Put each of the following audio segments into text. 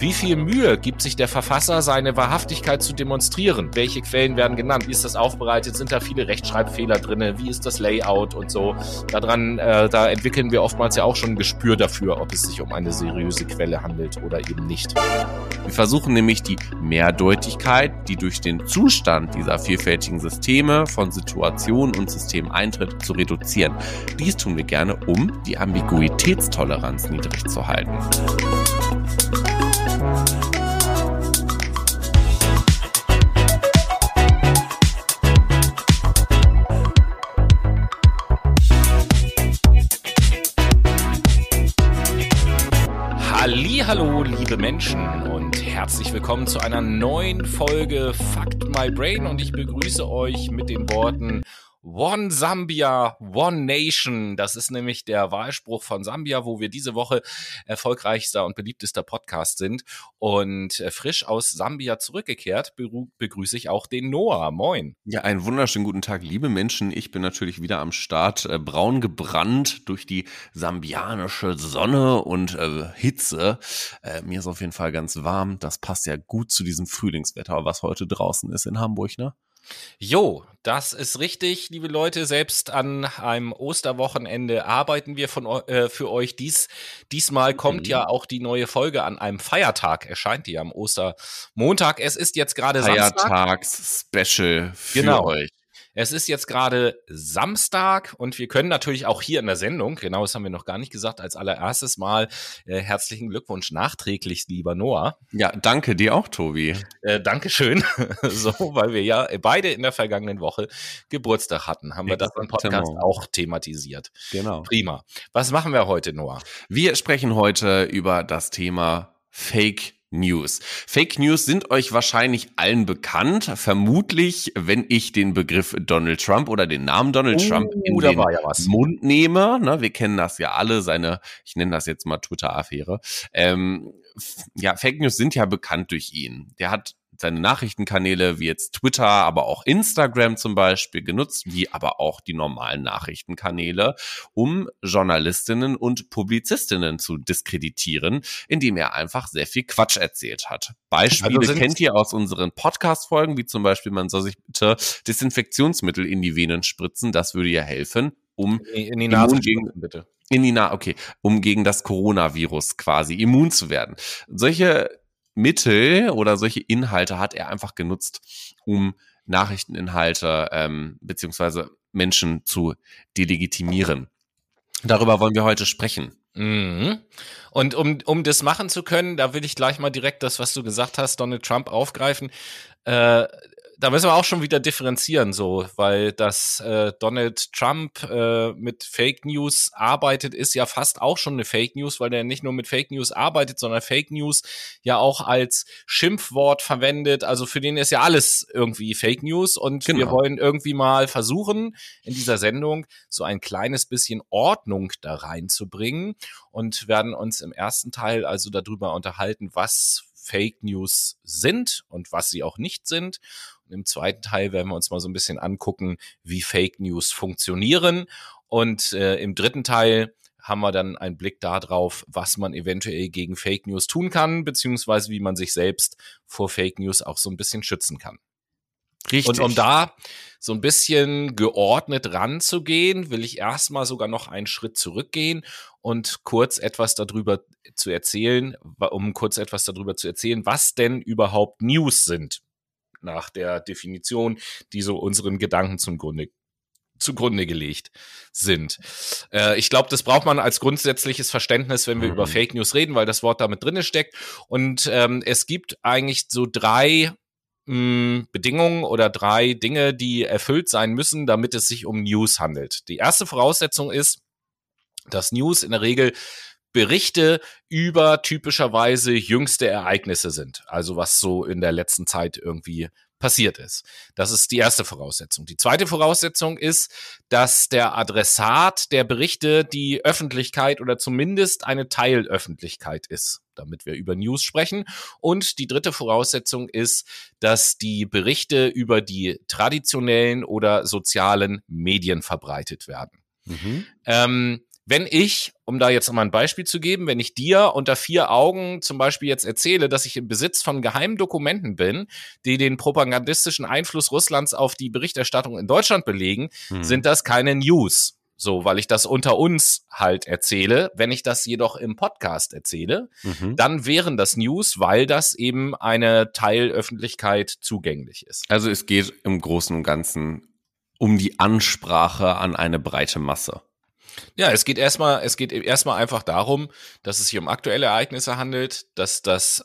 Wie viel Mühe gibt sich der Verfasser, seine Wahrhaftigkeit zu demonstrieren? Welche Quellen werden genannt? Wie ist das aufbereitet? Sind da viele Rechtschreibfehler drinne? Wie ist das Layout und so? Daran, äh, da entwickeln wir oftmals ja auch schon ein Gespür dafür, ob es sich um eine seriöse Quelle handelt oder eben nicht. Wir versuchen nämlich die Mehrdeutigkeit, die durch den Zustand dieser vielfältigen Systeme von Situation und System eintritt, zu reduzieren. Dies tun wir gerne, um die Ambiguitätstoleranz niedrig zu halten. Hallo, liebe Menschen und herzlich willkommen zu einer neuen Folge Fact My Brain. Und ich begrüße euch mit den Worten One Zambia, One Nation. Das ist nämlich der Wahlspruch von Sambia, wo wir diese Woche erfolgreichster und beliebtester Podcast sind. Und äh, frisch aus Sambia zurückgekehrt begrüße ich auch den Noah. Moin. Ja, einen wunderschönen guten Tag, liebe Menschen. Ich bin natürlich wieder am Start, äh, braun gebrannt durch die sambianische Sonne und äh, Hitze. Äh, mir ist auf jeden Fall ganz warm. Das passt ja gut zu diesem Frühlingswetter, was heute draußen ist in Hamburg, ne? Jo, das ist richtig, liebe Leute. Selbst an einem Osterwochenende arbeiten wir von, äh, für euch. Dies, diesmal kommt mhm. ja auch die neue Folge an einem Feiertag. Erscheint die am Ostermontag. Es ist jetzt gerade Samstag. Feiertags-Special für genau. euch. Es ist jetzt gerade Samstag und wir können natürlich auch hier in der Sendung, genau das haben wir noch gar nicht gesagt, als allererstes mal äh, herzlichen Glückwunsch nachträglich, lieber Noah. Ja, danke dir auch, Tobi. Äh, Dankeschön. so, weil wir ja beide in der vergangenen Woche Geburtstag hatten, haben wir das im Podcast auch thematisiert. Genau. Prima. Was machen wir heute, Noah? Wir sprechen heute über das Thema Fake News. Fake News sind euch wahrscheinlich allen bekannt. Vermutlich, wenn ich den Begriff Donald Trump oder den Namen Donald uh, Trump in den ja Mund nehme. Ne, wir kennen das ja alle, seine, ich nenne das jetzt mal Twitter-Affäre. Ähm, ja, Fake News sind ja bekannt durch ihn. Der hat seine Nachrichtenkanäle wie jetzt Twitter, aber auch Instagram zum Beispiel genutzt, wie aber auch die normalen Nachrichtenkanäle, um Journalistinnen und Publizistinnen zu diskreditieren, indem er einfach sehr viel Quatsch erzählt hat. Beispiele also kennt ihr aus unseren Podcast-Folgen, wie zum Beispiel, man soll sich bitte Desinfektionsmittel in die Venen spritzen, das würde ja helfen, um in die Nase gegen, bitte. In die Na okay, um gegen das Coronavirus quasi immun zu werden. Solche Mittel oder solche Inhalte hat er einfach genutzt, um Nachrichteninhalte ähm, beziehungsweise Menschen zu delegitimieren. Darüber wollen wir heute sprechen. Mhm. Und um, um das machen zu können, da will ich gleich mal direkt das, was du gesagt hast, Donald Trump aufgreifen. Äh, da müssen wir auch schon wieder differenzieren, so, weil dass äh, Donald Trump äh, mit Fake News arbeitet, ist ja fast auch schon eine Fake News, weil der nicht nur mit Fake News arbeitet, sondern Fake News ja auch als Schimpfwort verwendet. Also für den ist ja alles irgendwie Fake News und genau. wir wollen irgendwie mal versuchen, in dieser Sendung so ein kleines bisschen Ordnung da reinzubringen und werden uns im ersten Teil also darüber unterhalten, was Fake News sind und was sie auch nicht sind. Im zweiten Teil werden wir uns mal so ein bisschen angucken, wie Fake News funktionieren. Und äh, im dritten Teil haben wir dann einen Blick darauf, was man eventuell gegen Fake News tun kann, beziehungsweise wie man sich selbst vor Fake News auch so ein bisschen schützen kann. Richtig. Und um da so ein bisschen geordnet ranzugehen, will ich erstmal sogar noch einen Schritt zurückgehen und kurz etwas darüber zu erzählen, um kurz etwas darüber zu erzählen, was denn überhaupt News sind nach der Definition, die so unseren Gedanken zum Grunde zugrunde gelegt sind. Äh, ich glaube, das braucht man als grundsätzliches Verständnis, wenn wir mhm. über Fake News reden, weil das Wort damit drinne steckt. Und ähm, es gibt eigentlich so drei mh, hm, Bedingungen oder drei Dinge, die erfüllt sein müssen, damit es sich um News handelt. Die erste Voraussetzung ist, dass News in der Regel Berichte über typischerweise jüngste Ereignisse sind. Also was so in der letzten Zeit irgendwie passiert ist. Das ist die erste Voraussetzung. Die zweite Voraussetzung ist, dass der Adressat der Berichte die Öffentlichkeit oder zumindest eine Teilöffentlichkeit ist, damit wir über News sprechen. Und die dritte Voraussetzung ist, dass die Berichte über die traditionellen oder sozialen Medien verbreitet werden. Mhm. Ähm, wenn ich, um da jetzt mal ein Beispiel zu geben, wenn ich dir unter vier Augen zum Beispiel jetzt erzähle, dass ich im Besitz von geheimen Dokumenten bin, die den propagandistischen Einfluss Russlands auf die Berichterstattung in Deutschland belegen, hm. sind das keine News. So, weil ich das unter uns halt erzähle. Wenn ich das jedoch im Podcast erzähle, mhm. dann wären das News, weil das eben eine Teilöffentlichkeit zugänglich ist. Also es geht im Großen und Ganzen um die Ansprache an eine breite Masse. Ja, es geht erstmal, es geht erstmal einfach darum, dass es sich um aktuelle Ereignisse handelt, dass das,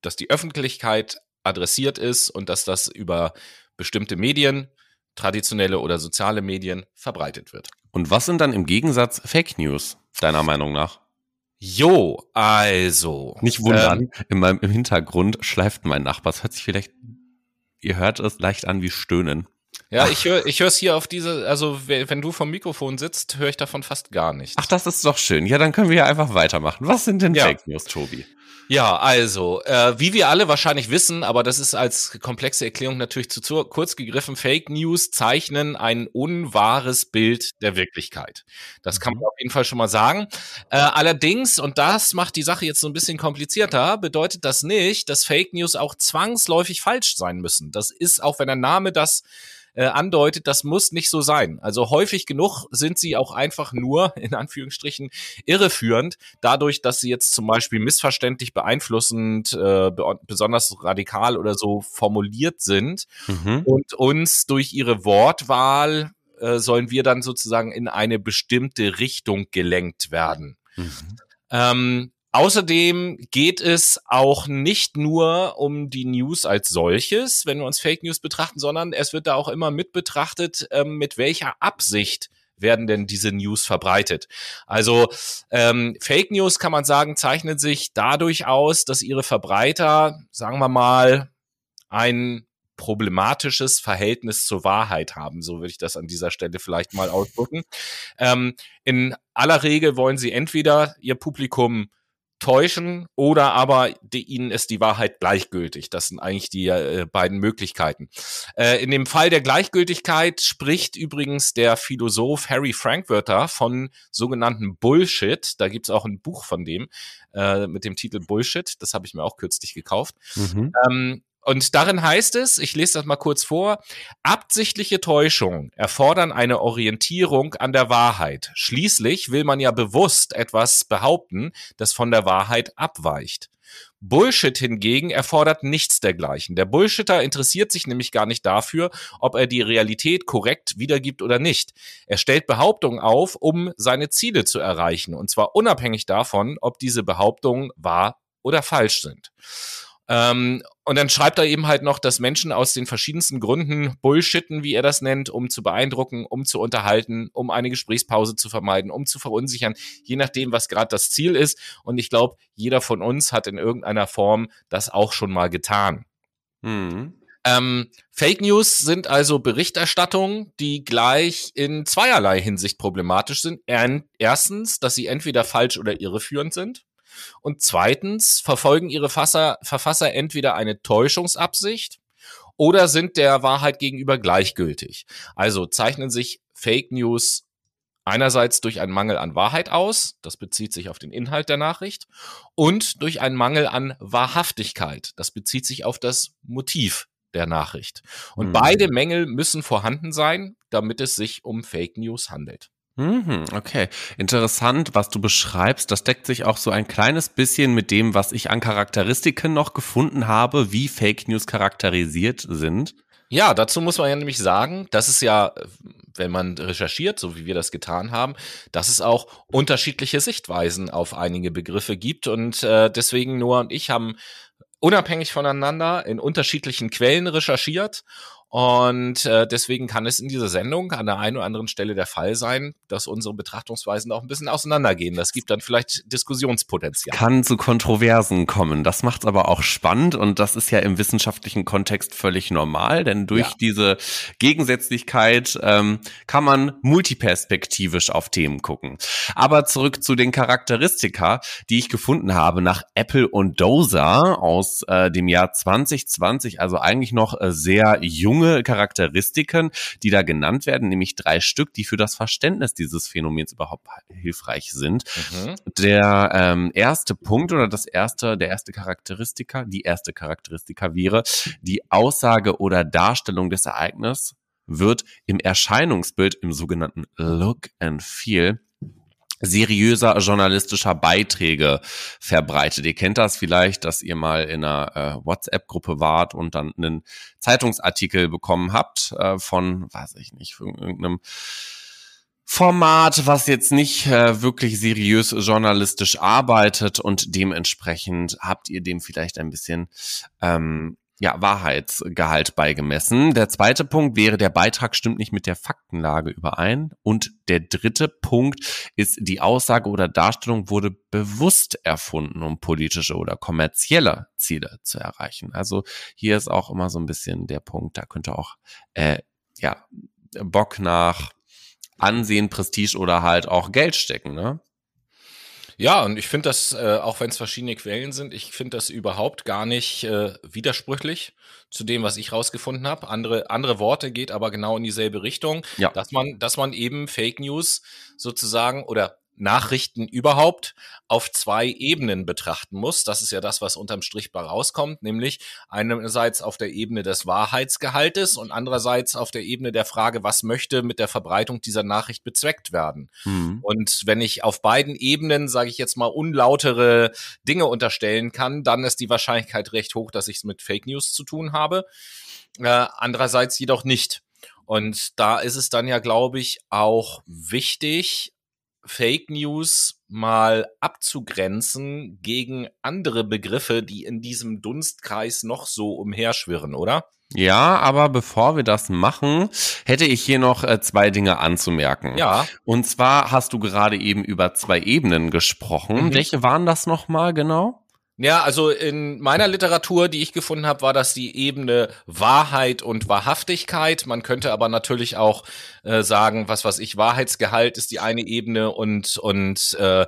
dass die Öffentlichkeit adressiert ist und dass das über bestimmte Medien, traditionelle oder soziale Medien verbreitet wird. Und was sind dann im Gegensatz Fake News, deiner Meinung nach? Jo, also. Nicht wundern, ähm, in meinem, im Hintergrund schleift mein Nachbar. Es hört sich vielleicht, ihr hört es leicht an wie Stöhnen. Ja, ich höre ich es hier auf diese, also wenn du vom Mikrofon sitzt, höre ich davon fast gar nichts. Ach, das ist doch schön. Ja, dann können wir ja einfach weitermachen. Was sind denn ja. Fake News, Tobi? Ja, also, äh, wie wir alle wahrscheinlich wissen, aber das ist als komplexe Erklärung natürlich zu, zu kurz gegriffen, Fake News zeichnen ein unwahres Bild der Wirklichkeit. Das kann man mhm. auf jeden Fall schon mal sagen. Äh, allerdings, und das macht die Sache jetzt so ein bisschen komplizierter, bedeutet das nicht, dass Fake News auch zwangsläufig falsch sein müssen. Das ist, auch wenn der Name das äh, andeutet, das muss nicht so sein. Also häufig genug sind sie auch einfach nur, in Anführungsstrichen, irreführend, dadurch, dass sie jetzt zum Beispiel missverständlich beeinflussend, äh, be besonders radikal oder so formuliert sind mhm. und uns durch ihre Wortwahl äh, sollen wir dann sozusagen in eine bestimmte Richtung gelenkt werden. Mhm. Ähm, Außerdem geht es auch nicht nur um die News als solches, wenn wir uns Fake News betrachten, sondern es wird da auch immer mit betrachtet, ähm, mit welcher Absicht werden denn diese News verbreitet. Also ähm, Fake News kann man sagen, zeichnet sich dadurch aus, dass ihre Verbreiter, sagen wir mal, ein problematisches Verhältnis zur Wahrheit haben. So würde ich das an dieser Stelle vielleicht mal ausdrücken. Ähm, in aller Regel wollen sie entweder ihr Publikum täuschen oder aber die, ihnen ist die Wahrheit gleichgültig. Das sind eigentlich die äh, beiden Möglichkeiten. Äh, in dem Fall der Gleichgültigkeit spricht übrigens der Philosoph Harry Frankfurter von sogenannten Bullshit. Da gibt's auch ein Buch von dem äh, mit dem Titel Bullshit. Das habe ich mir auch kürzlich gekauft. Mhm. Ähm, und darin heißt es, ich lese das mal kurz vor, absichtliche Täuschungen erfordern eine Orientierung an der Wahrheit. Schließlich will man ja bewusst etwas behaupten, das von der Wahrheit abweicht. Bullshit hingegen erfordert nichts dergleichen. Der Bullshitter interessiert sich nämlich gar nicht dafür, ob er die Realität korrekt wiedergibt oder nicht. Er stellt Behauptungen auf, um seine Ziele zu erreichen, und zwar unabhängig davon, ob diese Behauptungen wahr oder falsch sind. Ähm, und dann schreibt er eben halt noch, dass Menschen aus den verschiedensten Gründen bullshitten, wie er das nennt, um zu beeindrucken, um zu unterhalten, um eine Gesprächspause zu vermeiden, um zu verunsichern, je nachdem, was gerade das Ziel ist. Und ich glaube, jeder von uns hat in irgendeiner Form das auch schon mal getan. Mhm. Ähm, Fake News sind also Berichterstattungen, die gleich in zweierlei Hinsicht problematisch sind. Erstens, dass sie entweder falsch oder irreführend sind. Und zweitens verfolgen ihre Fasser, Verfasser entweder eine Täuschungsabsicht oder sind der Wahrheit gegenüber gleichgültig. Also zeichnen sich Fake News einerseits durch einen Mangel an Wahrheit aus, das bezieht sich auf den Inhalt der Nachricht, und durch einen Mangel an Wahrhaftigkeit, das bezieht sich auf das Motiv der Nachricht. Und mhm. beide Mängel müssen vorhanden sein, damit es sich um Fake News handelt. Mhm, okay, interessant, was du beschreibst. Das deckt sich auch so ein kleines bisschen mit dem, was ich an Charakteristiken noch gefunden habe, wie Fake News charakterisiert sind. Ja, dazu muss man ja nämlich sagen, dass es ja, wenn man recherchiert, so wie wir das getan haben, dass es auch unterschiedliche Sichtweisen auf einige Begriffe gibt. Und äh, deswegen Noah und ich haben unabhängig voneinander in unterschiedlichen Quellen recherchiert und äh, deswegen kann es in dieser Sendung an der einen oder anderen Stelle der Fall sein, dass unsere Betrachtungsweisen auch ein bisschen auseinandergehen. Das gibt dann vielleicht Diskussionspotenzial. Kann zu Kontroversen kommen. Das macht es aber auch spannend und das ist ja im wissenschaftlichen Kontext völlig normal, denn durch ja. diese Gegensätzlichkeit ähm, kann man multiperspektivisch auf Themen gucken. Aber zurück zu den Charakteristika, die ich gefunden habe nach Apple und Dozer aus äh, dem Jahr 2020, also eigentlich noch äh, sehr jung junge Charakteristiken, die da genannt werden, nämlich drei Stück, die für das Verständnis dieses Phänomens überhaupt hilfreich sind. Mhm. Der ähm, erste Punkt oder das erste, der erste Charakteristika, die erste Charakteristika wäre die Aussage oder Darstellung des Ereignisses wird im Erscheinungsbild, im sogenannten Look and Feel, seriöser journalistischer Beiträge verbreitet. Ihr kennt das vielleicht, dass ihr mal in einer äh, WhatsApp-Gruppe wart und dann einen Zeitungsartikel bekommen habt äh, von, weiß ich nicht, von irgendeinem Format, was jetzt nicht äh, wirklich seriös journalistisch arbeitet und dementsprechend habt ihr dem vielleicht ein bisschen ähm, ja, Wahrheitsgehalt beigemessen. Der zweite Punkt wäre, der Beitrag stimmt nicht mit der Faktenlage überein. Und der dritte Punkt ist, die Aussage oder Darstellung wurde bewusst erfunden, um politische oder kommerzielle Ziele zu erreichen. Also hier ist auch immer so ein bisschen der Punkt, da könnte auch, äh, ja, Bock nach Ansehen, Prestige oder halt auch Geld stecken, ne? Ja, und ich finde das, äh, auch wenn es verschiedene Quellen sind, ich finde das überhaupt gar nicht äh, widersprüchlich zu dem, was ich rausgefunden habe. Andere, andere Worte geht aber genau in dieselbe Richtung, ja. dass man, dass man eben Fake News sozusagen oder Nachrichten überhaupt auf zwei Ebenen betrachten muss. Das ist ja das, was unterm Strich bei rauskommt, nämlich einerseits auf der Ebene des Wahrheitsgehaltes und andererseits auf der Ebene der Frage, was möchte mit der Verbreitung dieser Nachricht bezweckt werden. Mhm. Und wenn ich auf beiden Ebenen, sage ich jetzt mal, unlautere Dinge unterstellen kann, dann ist die Wahrscheinlichkeit recht hoch, dass ich es mit Fake News zu tun habe. Äh, andererseits jedoch nicht. Und da ist es dann ja, glaube ich, auch wichtig, Fake News mal abzugrenzen gegen andere Begriffe, die in diesem Dunstkreis noch so umherschwirren, oder? Ja, aber bevor wir das machen, hätte ich hier noch äh, zwei Dinge anzumerken. Ja. Und zwar hast du gerade eben über zwei Ebenen gesprochen. Mhm. Welche waren das nochmal genau? Ja, also in meiner Literatur, die ich gefunden habe, war das die Ebene Wahrheit und Wahrhaftigkeit. Man könnte aber natürlich auch äh, sagen, was was ich, Wahrheitsgehalt ist die eine Ebene und und äh,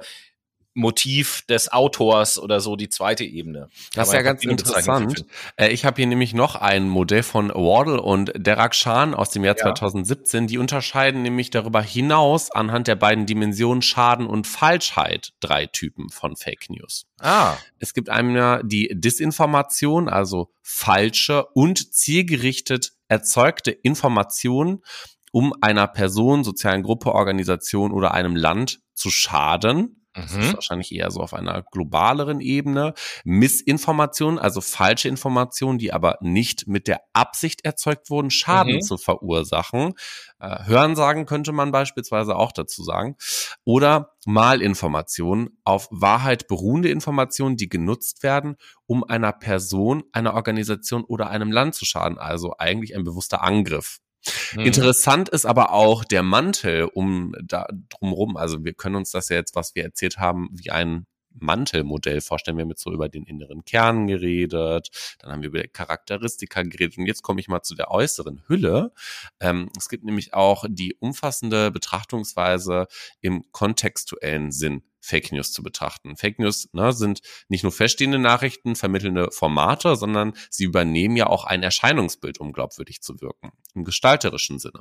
Motiv des Autors oder so die zweite Ebene. Das ist ja ganz interessant. Äh, ich habe hier nämlich noch ein Modell von Wardle und Derek Shan aus dem Jahr ja. 2017. Die unterscheiden nämlich darüber hinaus anhand der beiden Dimensionen Schaden und Falschheit drei Typen von Fake News. Ah. Es gibt einmal die Disinformation, also falsche und zielgerichtet erzeugte Informationen, um einer Person, sozialen Gruppe, Organisation oder einem Land zu schaden das ist mhm. wahrscheinlich eher so auf einer globaleren Ebene. Missinformation, also falsche Informationen, die aber nicht mit der Absicht erzeugt wurden, Schaden mhm. zu verursachen. Äh, Hörensagen könnte man beispielsweise auch dazu sagen. Oder Malinformationen, auf Wahrheit beruhende Informationen, die genutzt werden, um einer Person, einer Organisation oder einem Land zu schaden. Also eigentlich ein bewusster Angriff. Mhm. Interessant ist aber auch der Mantel um da drumherum. Also wir können uns das ja jetzt, was wir erzählt haben, wie ein Mantelmodell vorstellen. Wir haben jetzt so über den inneren Kern geredet, dann haben wir über Charakteristika geredet und jetzt komme ich mal zu der äußeren Hülle. Ähm, es gibt nämlich auch die umfassende Betrachtungsweise im kontextuellen Sinn. Fake News zu betrachten. Fake News ne, sind nicht nur feststehende Nachrichten, vermittelnde Formate, sondern sie übernehmen ja auch ein Erscheinungsbild, um glaubwürdig zu wirken, im gestalterischen Sinne.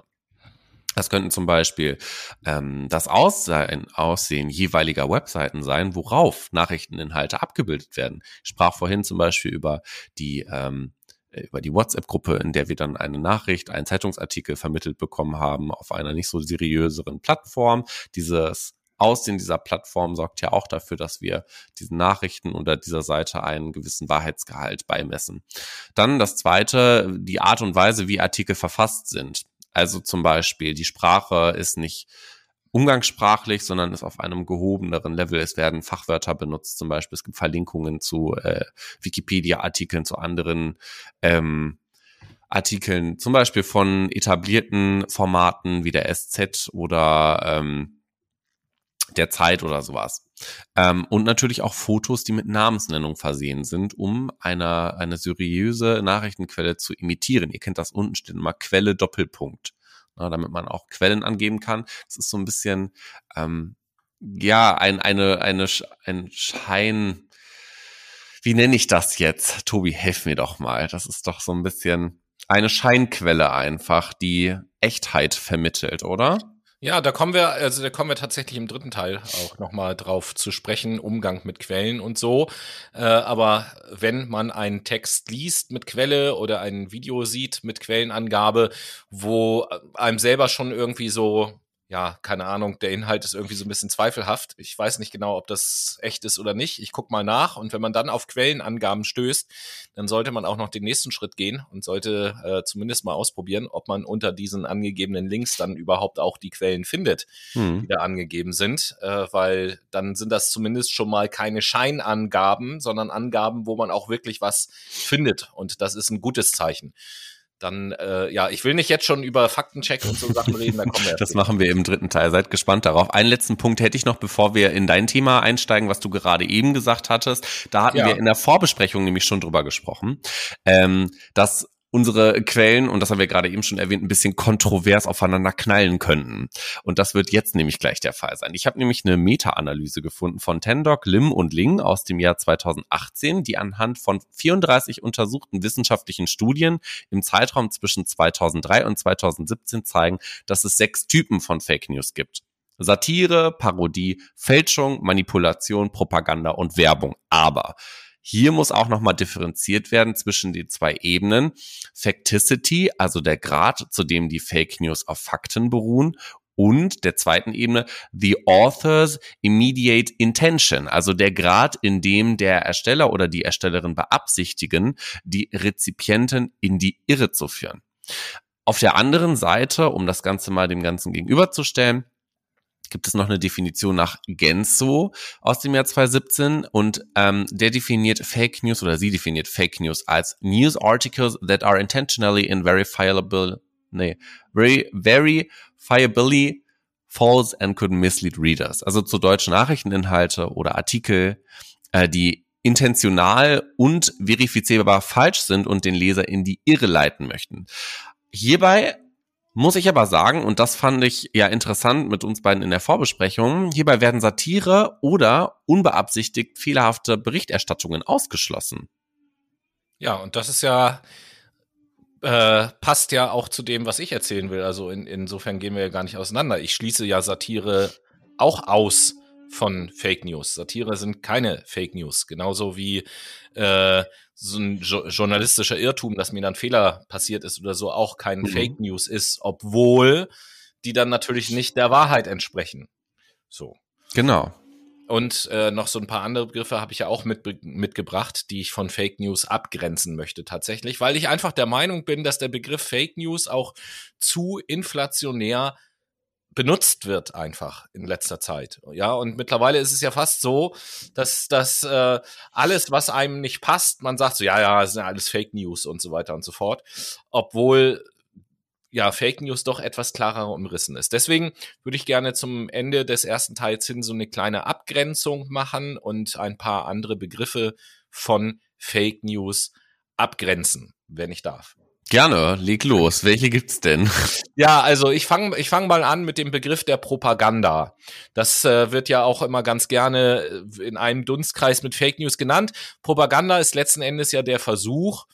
Das könnten zum Beispiel ähm, das Aussehen, Aussehen jeweiliger Webseiten sein, worauf Nachrichteninhalte abgebildet werden. Ich sprach vorhin zum Beispiel über die ähm, über die WhatsApp-Gruppe, in der wir dann eine Nachricht, einen Zeitungsartikel vermittelt bekommen haben auf einer nicht so seriöseren Plattform. Dieses Aussehen dieser Plattform sorgt ja auch dafür, dass wir diesen Nachrichten unter dieser Seite einen gewissen Wahrheitsgehalt beimessen. Dann das zweite, die Art und Weise, wie Artikel verfasst sind. Also zum Beispiel, die Sprache ist nicht umgangssprachlich, sondern ist auf einem gehobeneren Level. Es werden Fachwörter benutzt, zum Beispiel. Es gibt Verlinkungen zu äh, Wikipedia-Artikeln, zu anderen ähm, Artikeln, zum Beispiel von etablierten Formaten wie der SZ oder ähm, der Zeit oder sowas. Ähm, und natürlich auch Fotos, die mit Namensnennung versehen sind, um eine, eine seriöse Nachrichtenquelle zu imitieren. Ihr kennt das unten steht immer Quelle Doppelpunkt, na, damit man auch Quellen angeben kann. Das ist so ein bisschen ähm, ja ein eine eine ein Schein. Wie nenne ich das jetzt? Tobi, helf mir doch mal. Das ist doch so ein bisschen eine Scheinquelle einfach, die Echtheit vermittelt, oder? Ja, da kommen wir, also da kommen wir tatsächlich im dritten Teil auch nochmal drauf zu sprechen, Umgang mit Quellen und so. Äh, aber wenn man einen Text liest mit Quelle oder ein Video sieht mit Quellenangabe, wo einem selber schon irgendwie so ja, keine Ahnung, der Inhalt ist irgendwie so ein bisschen zweifelhaft. Ich weiß nicht genau, ob das echt ist oder nicht. Ich guck mal nach und wenn man dann auf Quellenangaben stößt, dann sollte man auch noch den nächsten Schritt gehen und sollte äh, zumindest mal ausprobieren, ob man unter diesen angegebenen Links dann überhaupt auch die Quellen findet, hm. die da angegeben sind, äh, weil dann sind das zumindest schon mal keine Scheinangaben, sondern Angaben, wo man auch wirklich was findet und das ist ein gutes Zeichen dann, äh, ja, ich will nicht jetzt schon über Faktencheck und so Sachen reden, dann kommen wir. das machen wir im dritten Teil. Seid gespannt darauf. Einen letzten Punkt hätte ich noch, bevor wir in dein Thema einsteigen, was du gerade eben gesagt hattest. Da hatten ja. wir in der Vorbesprechung nämlich schon drüber gesprochen, ähm, dass unsere Quellen, und das haben wir gerade eben schon erwähnt, ein bisschen kontrovers aufeinander knallen könnten. Und das wird jetzt nämlich gleich der Fall sein. Ich habe nämlich eine Meta-Analyse gefunden von Tendoc, Lim und Ling aus dem Jahr 2018, die anhand von 34 untersuchten wissenschaftlichen Studien im Zeitraum zwischen 2003 und 2017 zeigen, dass es sechs Typen von Fake News gibt. Satire, Parodie, Fälschung, Manipulation, Propaganda und Werbung. Aber hier muss auch nochmal differenziert werden zwischen den zwei Ebenen. Facticity, also der Grad, zu dem die Fake News auf Fakten beruhen und der zweiten Ebene the author's immediate intention, also der Grad, in dem der Ersteller oder die Erstellerin beabsichtigen, die Rezipienten in die Irre zu führen. Auf der anderen Seite, um das Ganze mal dem Ganzen gegenüberzustellen, gibt es noch eine Definition nach Genso aus dem Jahr 2017 und ähm, der definiert Fake News oder sie definiert Fake News als News Articles that are intentionally and verifiable, nee, very, verifiably false and could mislead readers. Also zu deutschen Nachrichteninhalte oder Artikel, äh, die intentional und verifizierbar falsch sind und den Leser in die Irre leiten möchten. Hierbei muss ich aber sagen, und das fand ich ja interessant mit uns beiden in der Vorbesprechung, hierbei werden Satire oder unbeabsichtigt fehlerhafte Berichterstattungen ausgeschlossen. Ja, und das ist ja, äh, passt ja auch zu dem, was ich erzählen will. Also in, insofern gehen wir ja gar nicht auseinander. Ich schließe ja Satire auch aus von Fake News. Satire sind keine Fake News. Genauso wie äh, so ein jo journalistischer Irrtum, dass mir dann Fehler passiert ist oder so, auch kein mhm. Fake News ist, obwohl die dann natürlich nicht der Wahrheit entsprechen. So. Genau. Und äh, noch so ein paar andere Begriffe habe ich ja auch mit, mitgebracht, die ich von Fake News abgrenzen möchte tatsächlich, weil ich einfach der Meinung bin, dass der Begriff Fake News auch zu inflationär benutzt wird einfach in letzter Zeit. Ja, und mittlerweile ist es ja fast so, dass dass äh, alles, was einem nicht passt, man sagt so, ja, ja, das sind ja alles Fake News und so weiter und so fort, obwohl ja Fake News doch etwas klarer umrissen ist. Deswegen würde ich gerne zum Ende des ersten Teils hin so eine kleine Abgrenzung machen und ein paar andere Begriffe von Fake News abgrenzen, wenn ich darf. Gerne, leg los. Welche gibt's denn? Ja, also ich fange ich fang mal an mit dem Begriff der Propaganda. Das äh, wird ja auch immer ganz gerne äh, in einem Dunstkreis mit Fake News genannt. Propaganda ist letzten Endes ja der Versuch,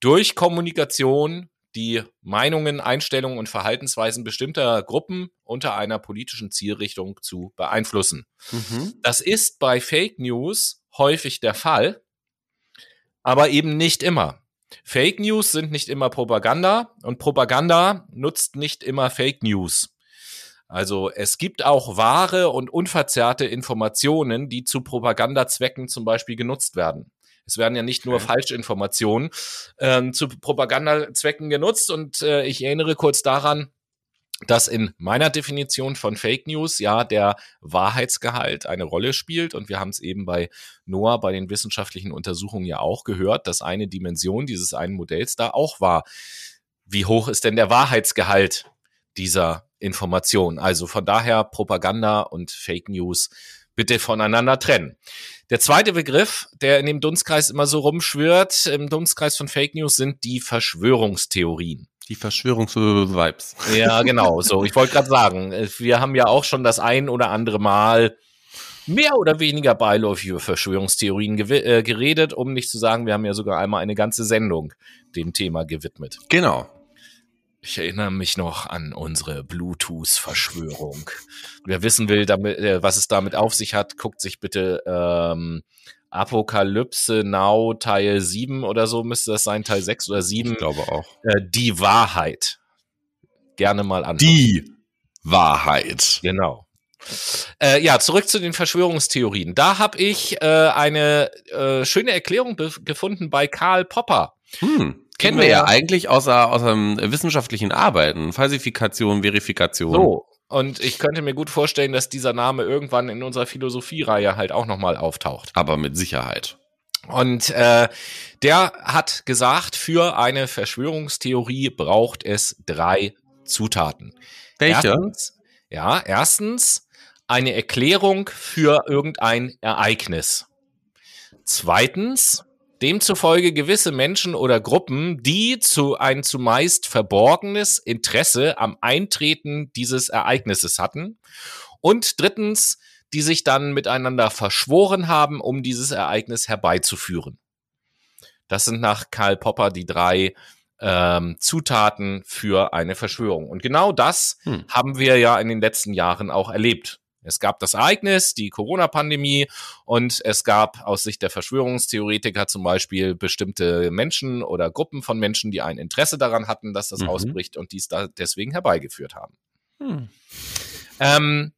durch Kommunikation die Meinungen, Einstellungen und Verhaltensweisen bestimmter Gruppen unter einer politischen Zielrichtung zu beeinflussen. Mhm. Das ist bei Fake News häufig der Fall, aber eben nicht immer. Fake News sind nicht immer Propaganda und Propaganda nutzt nicht immer Fake News. Also es gibt auch wahre und unverzerrte Informationen, die zu Propagandazwecken zum Beispiel genutzt werden. Es werden ja nicht nur okay. Falschinformationen ähm, zu Propagandazwecken genutzt und äh, ich erinnere kurz daran, dass in meiner Definition von Fake News ja der Wahrheitsgehalt eine Rolle spielt. Und wir haben es eben bei Noah bei den wissenschaftlichen Untersuchungen ja auch gehört, dass eine Dimension dieses einen Modells da auch war. Wie hoch ist denn der Wahrheitsgehalt dieser Information? Also von daher Propaganda und Fake News bitte voneinander trennen. Der zweite Begriff, der in dem Dunstkreis immer so rumschwirrt, im Dunstkreis von Fake News, sind die Verschwörungstheorien. Die Verschwörungsvibes. Ja, genau. So, ich wollte gerade sagen, wir haben ja auch schon das ein oder andere Mal mehr oder weniger beiläufig über Verschwörungstheorien äh, geredet, um nicht zu sagen, wir haben ja sogar einmal eine ganze Sendung dem Thema gewidmet. Genau. Ich erinnere mich noch an unsere Bluetooth-Verschwörung. Wer wissen will, damit, äh, was es damit auf sich hat, guckt sich bitte ähm, Apokalypse Now Teil 7 oder so müsste das sein, Teil 6 oder 7. Ich glaube auch. Äh, die Wahrheit. Gerne mal an. Die Wahrheit. Genau. Äh, ja, zurück zu den Verschwörungstheorien. Da habe ich äh, eine äh, schöne Erklärung gefunden bei Karl Popper. Hm. Kennen wir ja eigentlich außer, außer wissenschaftlichen Arbeiten, Falsifikation, Verifikation. So, und ich könnte mir gut vorstellen, dass dieser Name irgendwann in unserer Philosophiereihe halt auch nochmal auftaucht. Aber mit Sicherheit. Und äh, der hat gesagt, für eine Verschwörungstheorie braucht es drei Zutaten. Welche? Erstens, ja, erstens eine Erklärung für irgendein Ereignis. Zweitens demzufolge gewisse Menschen oder Gruppen, die zu ein zumeist verborgenes Interesse am Eintreten dieses Ereignisses hatten. Und drittens, die sich dann miteinander verschworen haben, um dieses Ereignis herbeizuführen. Das sind nach Karl Popper die drei ähm, Zutaten für eine Verschwörung. Und genau das hm. haben wir ja in den letzten Jahren auch erlebt. Es gab das Ereignis, die Corona-Pandemie, und es gab aus Sicht der Verschwörungstheoretiker zum Beispiel bestimmte Menschen oder Gruppen von Menschen, die ein Interesse daran hatten, dass das mhm. ausbricht und dies da deswegen herbeigeführt haben. Hm. Ähm,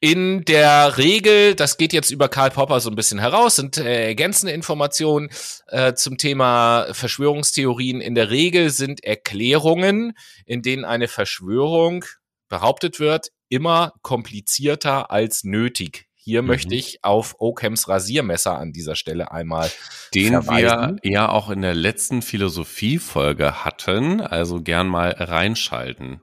in der Regel, das geht jetzt über Karl Popper so ein bisschen heraus, sind äh, ergänzende Informationen äh, zum Thema Verschwörungstheorien. In der Regel sind Erklärungen, in denen eine Verschwörung behauptet wird, immer komplizierter als nötig. Hier mhm. möchte ich auf Occams Rasiermesser an dieser Stelle einmal den verweisen. wir ja auch in der letzten Philosophiefolge hatten, also gern mal reinschalten.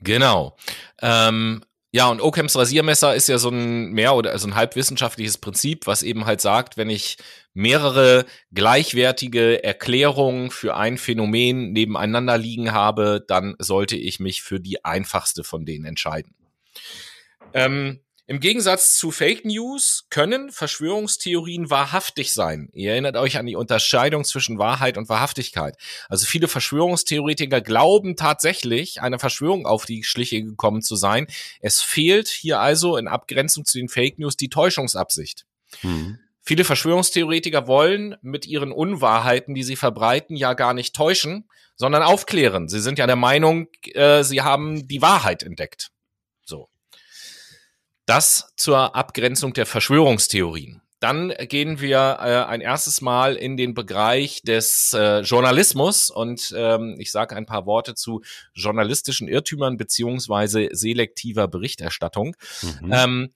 Genau. Ähm, ja, und Occams Rasiermesser ist ja so ein mehr oder so ein halbwissenschaftliches Prinzip, was eben halt sagt, wenn ich mehrere gleichwertige Erklärungen für ein Phänomen nebeneinander liegen habe, dann sollte ich mich für die einfachste von denen entscheiden. Ähm, im Gegensatz zu Fake News können Verschwörungstheorien wahrhaftig sein. Ihr erinnert euch an die Unterscheidung zwischen Wahrheit und Wahrhaftigkeit. Also viele Verschwörungstheoretiker glauben tatsächlich, einer Verschwörung auf die Schliche gekommen zu sein. Es fehlt hier also in Abgrenzung zu den Fake News die Täuschungsabsicht. Hm. Viele Verschwörungstheoretiker wollen mit ihren Unwahrheiten, die sie verbreiten, ja gar nicht täuschen, sondern aufklären. Sie sind ja der Meinung, äh, sie haben die Wahrheit entdeckt. Das zur Abgrenzung der Verschwörungstheorien. Dann gehen wir äh, ein erstes Mal in den Bereich des äh, Journalismus und ähm, ich sage ein paar Worte zu journalistischen Irrtümern beziehungsweise selektiver Berichterstattung. Mhm. Ähm,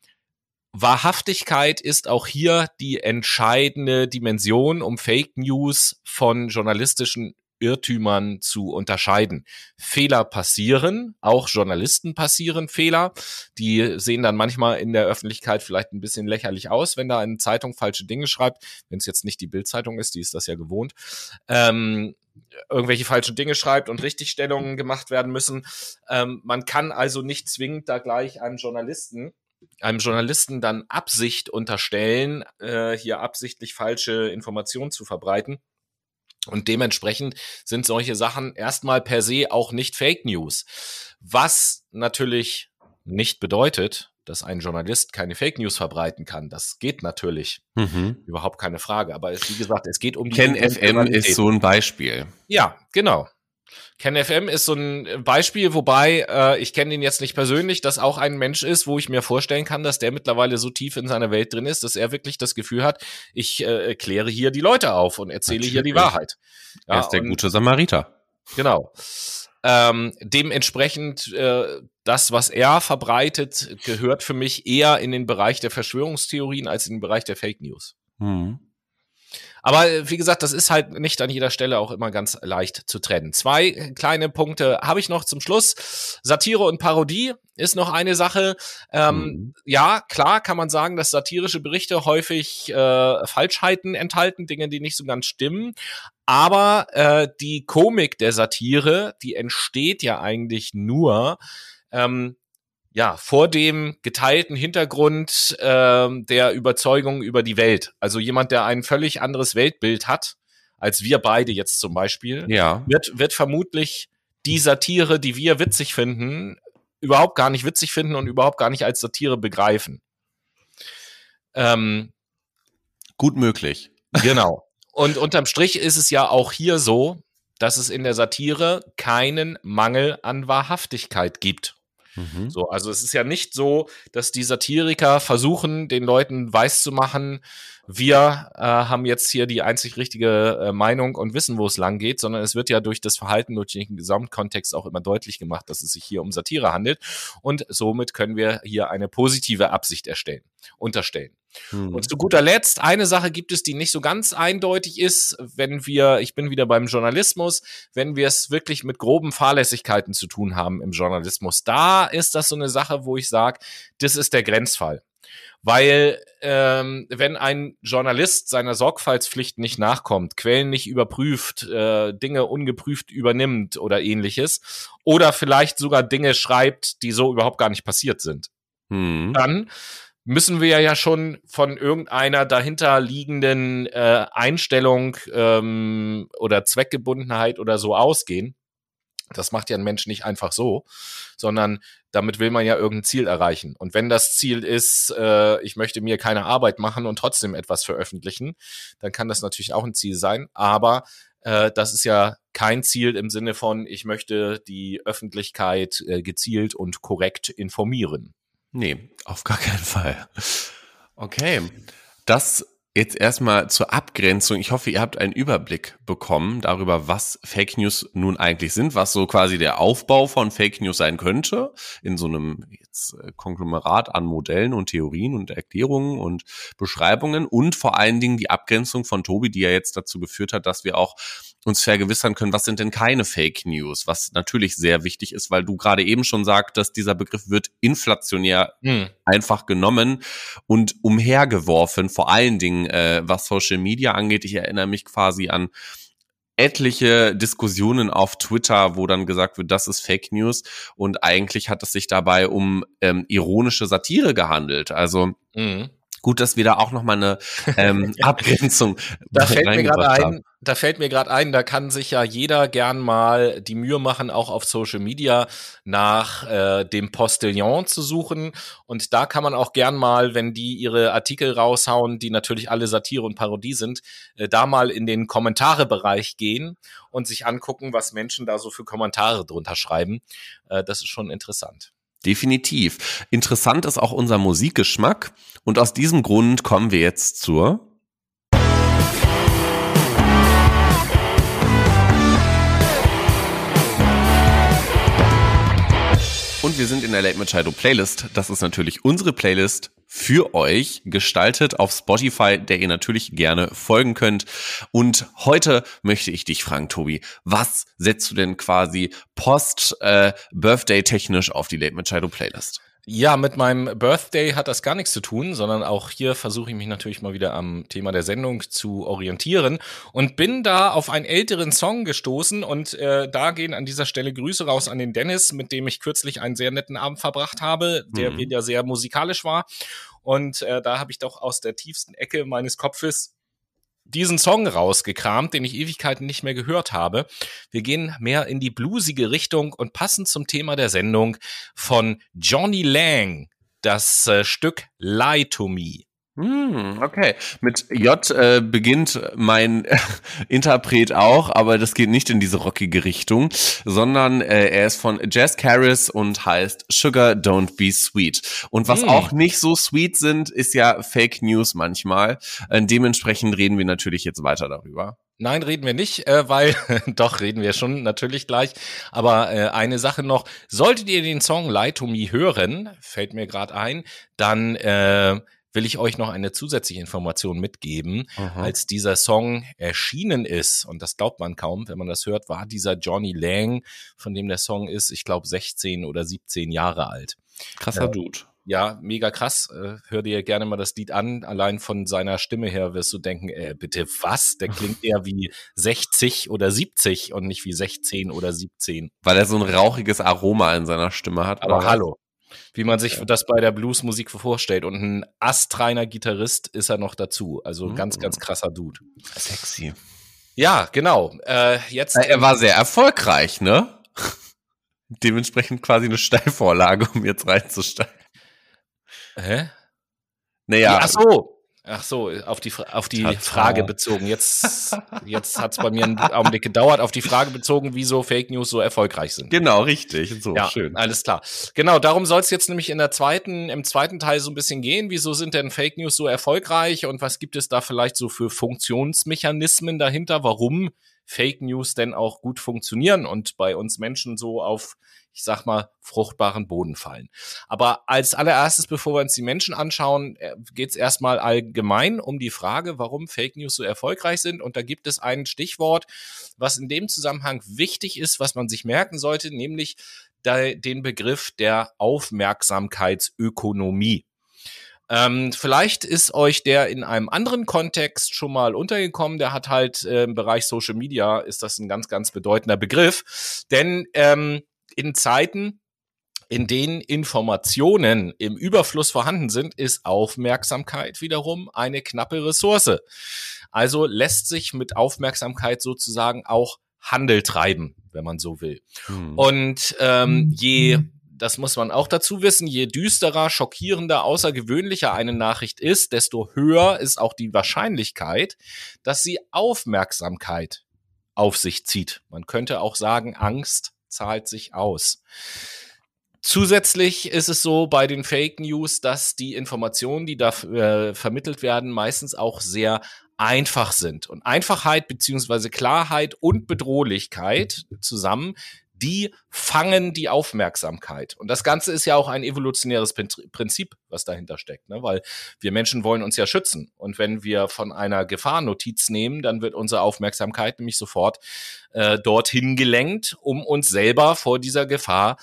Wahrhaftigkeit ist auch hier die entscheidende Dimension, um Fake News von journalistischen Irrtümern zu unterscheiden. Fehler passieren, auch Journalisten passieren Fehler. Die sehen dann manchmal in der Öffentlichkeit vielleicht ein bisschen lächerlich aus, wenn da eine Zeitung falsche Dinge schreibt. Wenn es jetzt nicht die Bildzeitung ist, die ist das ja gewohnt. Ähm, irgendwelche falschen Dinge schreibt und Richtigstellungen gemacht werden müssen. Ähm, man kann also nicht zwingend da gleich einem Journalisten einem Journalisten dann Absicht unterstellen, äh, hier absichtlich falsche Informationen zu verbreiten. Und dementsprechend sind solche Sachen erstmal per se auch nicht Fake News. Was natürlich nicht bedeutet, dass ein Journalist keine Fake News verbreiten kann. Das geht natürlich. Mhm. Überhaupt keine Frage. Aber es, wie gesagt, es geht um die. Ken FM ist so ein Beispiel. Ja, genau. KenFM ist so ein Beispiel, wobei äh, ich kenne ihn jetzt nicht persönlich, dass auch ein Mensch ist, wo ich mir vorstellen kann, dass der mittlerweile so tief in seiner Welt drin ist, dass er wirklich das Gefühl hat, ich äh, kläre hier die Leute auf und erzähle Natürlich. hier die Wahrheit. Ja, er ist der und, gute Samariter. Genau. Ähm, dementsprechend, äh, das, was er verbreitet, gehört für mich eher in den Bereich der Verschwörungstheorien als in den Bereich der Fake News. Mhm. Aber äh, wie gesagt, das ist halt nicht an jeder Stelle auch immer ganz leicht zu trennen. Zwei kleine Punkte habe ich noch zum Schluss. Satire und Parodie ist noch eine Sache. Ähm, mhm. Ja, klar kann man sagen, dass satirische Berichte häufig äh, Falschheiten enthalten, Dinge, die nicht so ganz stimmen. Aber äh, die Komik der Satire, die entsteht ja eigentlich nur, ähm, ja, vor dem geteilten Hintergrund äh, der Überzeugung über die Welt. Also jemand, der ein völlig anderes Weltbild hat, als wir beide jetzt zum Beispiel, ja. wird, wird vermutlich die Satire, die wir witzig finden, überhaupt gar nicht witzig finden und überhaupt gar nicht als Satire begreifen. Ähm, Gut möglich. Genau. Und unterm Strich ist es ja auch hier so, dass es in der Satire keinen Mangel an Wahrhaftigkeit gibt. Mhm. So, also es ist ja nicht so, dass die Satiriker versuchen, den Leuten weiszumachen, wir äh, haben jetzt hier die einzig richtige äh, Meinung und wissen, wo es lang geht, sondern es wird ja durch das Verhalten, durch den Gesamtkontext auch immer deutlich gemacht, dass es sich hier um Satire handelt. Und somit können wir hier eine positive Absicht erstellen, unterstellen. Hm. Und zu guter Letzt, eine Sache gibt es, die nicht so ganz eindeutig ist, wenn wir, ich bin wieder beim Journalismus, wenn wir es wirklich mit groben Fahrlässigkeiten zu tun haben im Journalismus. Da ist das so eine Sache, wo ich sage, das ist der Grenzfall. Weil ähm, wenn ein Journalist seiner Sorgfaltspflicht nicht nachkommt, Quellen nicht überprüft, äh, Dinge ungeprüft übernimmt oder ähnliches, oder vielleicht sogar Dinge schreibt, die so überhaupt gar nicht passiert sind, hm. dann müssen wir ja schon von irgendeiner dahinterliegenden äh, Einstellung ähm, oder Zweckgebundenheit oder so ausgehen. Das macht ja ein Mensch nicht einfach so, sondern damit will man ja irgendein Ziel erreichen. Und wenn das Ziel ist, äh, ich möchte mir keine Arbeit machen und trotzdem etwas veröffentlichen, dann kann das natürlich auch ein Ziel sein. Aber äh, das ist ja kein Ziel im Sinne von, ich möchte die Öffentlichkeit äh, gezielt und korrekt informieren. Nee, auf gar keinen Fall. Okay. Das jetzt erstmal zur Abgrenzung. Ich hoffe, ihr habt einen Überblick bekommen darüber, was Fake News nun eigentlich sind, was so quasi der Aufbau von Fake News sein könnte, in so einem jetzt äh, Konglomerat an Modellen und Theorien und Erklärungen und Beschreibungen und vor allen Dingen die Abgrenzung von Tobi, die ja jetzt dazu geführt hat, dass wir auch uns vergewissern können, was sind denn keine Fake News, was natürlich sehr wichtig ist, weil du gerade eben schon sagtest, dieser Begriff wird inflationär hm. einfach genommen und umhergeworfen, vor allen Dingen äh, was Social Media angeht. Ich erinnere mich quasi an etliche Diskussionen auf Twitter, wo dann gesagt wird, das ist Fake News und eigentlich hat es sich dabei um ähm, ironische Satire gehandelt. Also mhm. Gut, dass wir da auch noch mal eine ähm, Abgrenzung da fällt mir gerade ein, da fällt mir gerade ein, da kann sich ja jeder gern mal die Mühe machen, auch auf Social Media nach äh, dem Postillon zu suchen. Und da kann man auch gern mal, wenn die ihre Artikel raushauen, die natürlich alle Satire und Parodie sind, äh, da mal in den Kommentare-Bereich gehen und sich angucken, was Menschen da so für Kommentare drunter schreiben. Äh, das ist schon interessant. Definitiv. Interessant ist auch unser Musikgeschmack und aus diesem Grund kommen wir jetzt zur Und wir sind in der Late Machado Playlist. Das ist natürlich unsere Playlist für euch gestaltet auf Spotify, der ihr natürlich gerne folgen könnt. Und heute möchte ich dich fragen, Tobi, was setzt du denn quasi post-Birthday-technisch äh, auf die Late Machado Playlist? Ja, mit meinem Birthday hat das gar nichts zu tun, sondern auch hier versuche ich mich natürlich mal wieder am Thema der Sendung zu orientieren und bin da auf einen älteren Song gestoßen und äh, da gehen an dieser Stelle Grüße raus an den Dennis, mit dem ich kürzlich einen sehr netten Abend verbracht habe, der mhm. wieder sehr musikalisch war. Und äh, da habe ich doch aus der tiefsten Ecke meines Kopfes diesen Song rausgekramt, den ich Ewigkeiten nicht mehr gehört habe. Wir gehen mehr in die bluesige Richtung und passen zum Thema der Sendung von Johnny Lang, das äh, Stück Lie to Me. Hm, okay. Mit J äh, beginnt mein Interpret auch, aber das geht nicht in diese rockige Richtung, sondern äh, er ist von Jazz Caris und heißt Sugar Don't Be Sweet. Und was hm. auch nicht so sweet sind, ist ja Fake News manchmal. Äh, dementsprechend reden wir natürlich jetzt weiter darüber. Nein, reden wir nicht, äh, weil doch reden wir schon natürlich gleich. Aber äh, eine Sache noch: Solltet ihr den Song Lie to Me hören, fällt mir gerade ein, dann äh, will ich euch noch eine zusätzliche Information mitgeben. Aha. Als dieser Song erschienen ist, und das glaubt man kaum, wenn man das hört, war dieser Johnny Lang, von dem der Song ist, ich glaube 16 oder 17 Jahre alt. Krasser äh, Dude. Ja, mega krass. Äh, hör dir gerne mal das Lied an. Allein von seiner Stimme her wirst du denken, äh, bitte was? Der klingt eher wie 60 oder 70 und nicht wie 16 oder 17. Weil er so ein rauchiges Aroma in seiner Stimme hat. Aber hallo, Wie man sich das bei der Bluesmusik vorstellt. Und ein astreiner Gitarrist ist er noch dazu. Also mhm. ganz, ganz krasser Dude. Sexy. Ja, genau. Äh, jetzt. Er war sehr erfolgreich, ne? Dementsprechend quasi eine Steilvorlage, um jetzt reinzusteigen. Hä? Naja. Ach so, Ach so, auf die, auf die Frage bezogen. Jetzt, jetzt hat es bei mir einen Augenblick gedauert, auf die Frage bezogen, wieso Fake News so erfolgreich sind. Genau, richtig. So, ja, schön. Alles klar. Genau, darum soll es jetzt nämlich in der zweiten, im zweiten Teil so ein bisschen gehen. Wieso sind denn Fake News so erfolgreich und was gibt es da vielleicht so für Funktionsmechanismen dahinter, warum Fake News denn auch gut funktionieren und bei uns Menschen so auf ich sag mal, fruchtbaren Boden fallen. Aber als allererstes, bevor wir uns die Menschen anschauen, äh, geht es erstmal allgemein um die Frage, warum Fake News so erfolgreich sind. Und da gibt es ein Stichwort, was in dem Zusammenhang wichtig ist, was man sich merken sollte, nämlich den Begriff der Aufmerksamkeitsökonomie. Ähm, vielleicht ist euch der in einem anderen Kontext schon mal untergekommen. Der hat halt äh, im Bereich Social Media ist das ein ganz, ganz bedeutender Begriff. Denn ähm, in Zeiten, in denen Informationen im Überfluss vorhanden sind, ist Aufmerksamkeit wiederum eine knappe Ressource. Also lässt sich mit Aufmerksamkeit sozusagen auch Handel treiben, wenn man so will. Hm. Und ähm, je das muss man auch dazu wissen, je düsterer, schockierender, außergewöhnlicher eine Nachricht ist, desto höher ist auch die Wahrscheinlichkeit, dass sie Aufmerksamkeit auf sich zieht. Man könnte auch sagen, Angst zahlt sich aus. Zusätzlich ist es so bei den Fake News, dass die Informationen, die da äh, vermittelt werden, meistens auch sehr einfach sind. Und Einfachheit beziehungsweise Klarheit und Bedrohlichkeit zusammen die fangen die Aufmerksamkeit. Und das Ganze ist ja auch ein evolutionäres Prinzip, was dahinter steckt, ne? weil wir Menschen wollen uns ja schützen. Und wenn wir von einer Gefahr Notiz nehmen, dann wird unsere Aufmerksamkeit nämlich sofort äh, dorthin gelenkt, um uns selber vor dieser Gefahr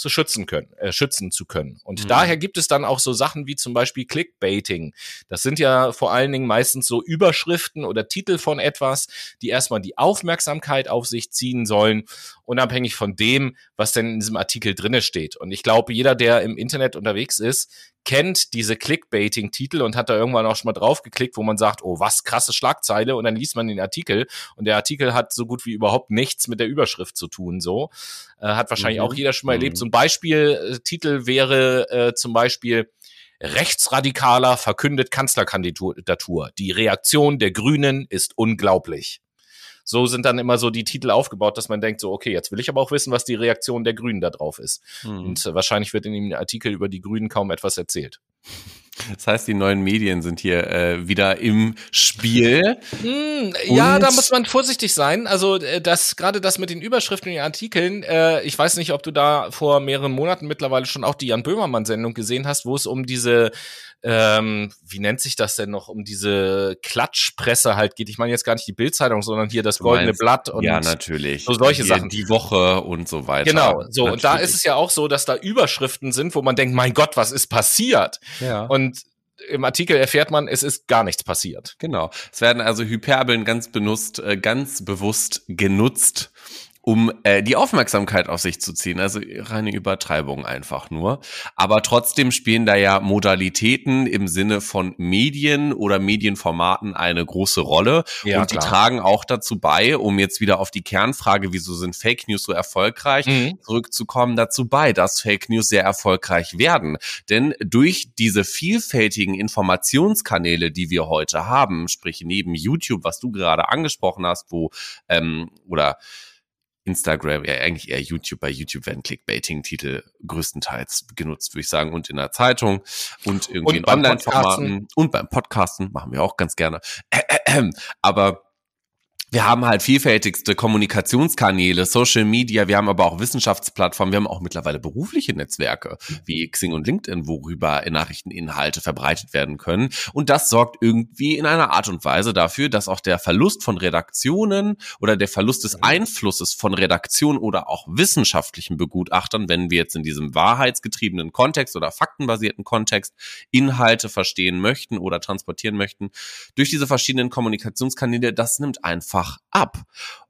zu schützen können, äh, schützen zu können. Und mhm. daher gibt es dann auch so Sachen wie zum Beispiel Clickbaiting. Das sind ja vor allen Dingen meistens so Überschriften oder Titel von etwas, die erstmal die Aufmerksamkeit auf sich ziehen sollen, unabhängig von dem, was denn in diesem Artikel drinne steht. Und ich glaube, jeder, der im Internet unterwegs ist, kennt diese Clickbaiting-Titel und hat da irgendwann auch schon mal drauf geklickt, wo man sagt, oh, was krasse Schlagzeile und dann liest man den Artikel und der Artikel hat so gut wie überhaupt nichts mit der Überschrift zu tun, so. Äh, hat wahrscheinlich mhm. auch jeder schon mal mhm. erlebt. So ein Beispieltitel wäre äh, zum Beispiel Rechtsradikaler verkündet Kanzlerkandidatur. Die Reaktion der Grünen ist unglaublich so sind dann immer so die Titel aufgebaut, dass man denkt, so, okay, jetzt will ich aber auch wissen, was die Reaktion der Grünen da drauf ist. Mhm. Und äh, wahrscheinlich wird in dem Artikel über die Grünen kaum etwas erzählt. Das heißt, die neuen Medien sind hier äh, wieder im Spiel. Mm, ja, da muss man vorsichtig sein. Also äh, das gerade das mit den Überschriften in den Artikeln. Äh, ich weiß nicht, ob du da vor mehreren Monaten mittlerweile schon auch die Jan Böhmermann-Sendung gesehen hast, wo es um diese ähm, wie nennt sich das denn noch, um diese Klatschpresse halt geht. Ich meine jetzt gar nicht die Bildzeitung, sondern hier das Goldene meinst, Blatt und ja, natürlich. so solche die, Sachen. Die Woche und so weiter. Genau, so. Natürlich. Und da ist es ja auch so, dass da Überschriften sind, wo man denkt, mein Gott, was ist passiert? Ja. Und im Artikel erfährt man, es ist gar nichts passiert. Genau. Es werden also Hyperbeln ganz benutzt, äh, ganz bewusst genutzt, um äh, die Aufmerksamkeit auf sich zu ziehen. Also reine Übertreibung einfach nur. Aber trotzdem spielen da ja Modalitäten im Sinne von Medien oder Medienformaten eine große Rolle. Ja, und die klar. tragen auch dazu bei, um jetzt wieder auf die Kernfrage, wieso sind Fake News so erfolgreich, mhm. zurückzukommen, dazu bei, dass Fake News sehr erfolgreich werden. Denn durch diese vielfältigen Informationskanäle, die wir heute haben, sprich neben YouTube, was du gerade angesprochen hast, wo ähm, oder Instagram, ja eigentlich eher YouTube. Bei YouTube werden Clickbaiting-Titel größtenteils genutzt, würde ich sagen, und in der Zeitung und irgendwie und in Online-Formaten und beim Podcasten machen wir auch ganz gerne. Aber wir haben halt vielfältigste Kommunikationskanäle, Social Media, wir haben aber auch Wissenschaftsplattformen, wir haben auch mittlerweile berufliche Netzwerke wie Xing und LinkedIn, worüber Nachrichteninhalte verbreitet werden können. Und das sorgt irgendwie in einer Art und Weise dafür, dass auch der Verlust von Redaktionen oder der Verlust des Einflusses von Redaktionen oder auch wissenschaftlichen Begutachtern, wenn wir jetzt in diesem wahrheitsgetriebenen Kontext oder faktenbasierten Kontext Inhalte verstehen möchten oder transportieren möchten, durch diese verschiedenen Kommunikationskanäle, das nimmt einfach einfach ab.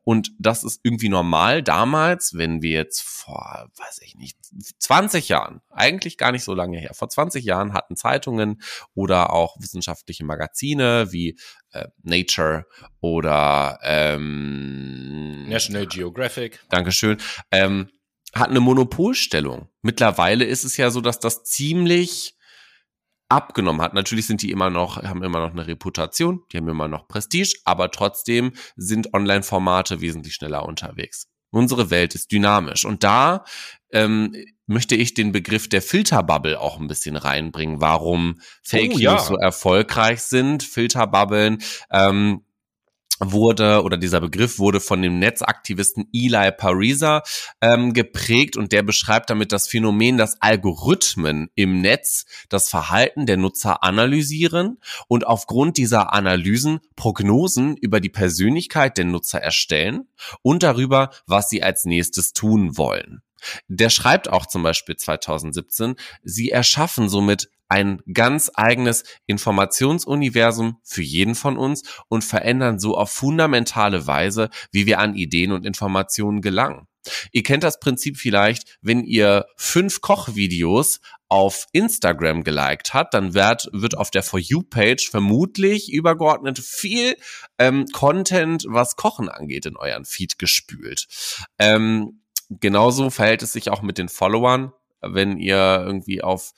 Und das ist irgendwie normal damals, wenn wir jetzt vor, weiß ich nicht, 20 Jahren, eigentlich gar nicht so lange her, vor 20 Jahren hatten Zeitungen oder auch wissenschaftliche Magazine wie äh, Nature oder ähm, National Geographic. Dankeschön. Ähm, hat eine Monopolstellung. Mittlerweile ist es ja so, dass das ziemlich abgenommen hat. Natürlich sind die immer noch, haben immer noch eine Reputation, die haben immer noch Prestige, aber trotzdem sind Online-Formate wesentlich schneller unterwegs. Unsere Welt ist dynamisch und da ähm, möchte ich den Begriff der Filterbubble auch ein bisschen reinbringen, warum Fake oh, News ja. so erfolgreich sind. Filterbubbeln, ähm, wurde oder dieser Begriff wurde von dem Netzaktivisten Eli Pariser ähm, geprägt und der beschreibt damit das Phänomen, dass Algorithmen im Netz das Verhalten der Nutzer analysieren und aufgrund dieser Analysen Prognosen über die Persönlichkeit der Nutzer erstellen und darüber, was sie als nächstes tun wollen. Der schreibt auch zum Beispiel 2017, sie erschaffen somit ein ganz eigenes Informationsuniversum für jeden von uns und verändern so auf fundamentale Weise, wie wir an Ideen und Informationen gelangen. Ihr kennt das Prinzip vielleicht, wenn ihr fünf Kochvideos auf Instagram geliked habt, dann wird, wird auf der For You-Page vermutlich übergeordnet viel ähm, Content, was Kochen angeht, in euren Feed gespült. Ähm, genauso verhält es sich auch mit den Followern, wenn ihr irgendwie auf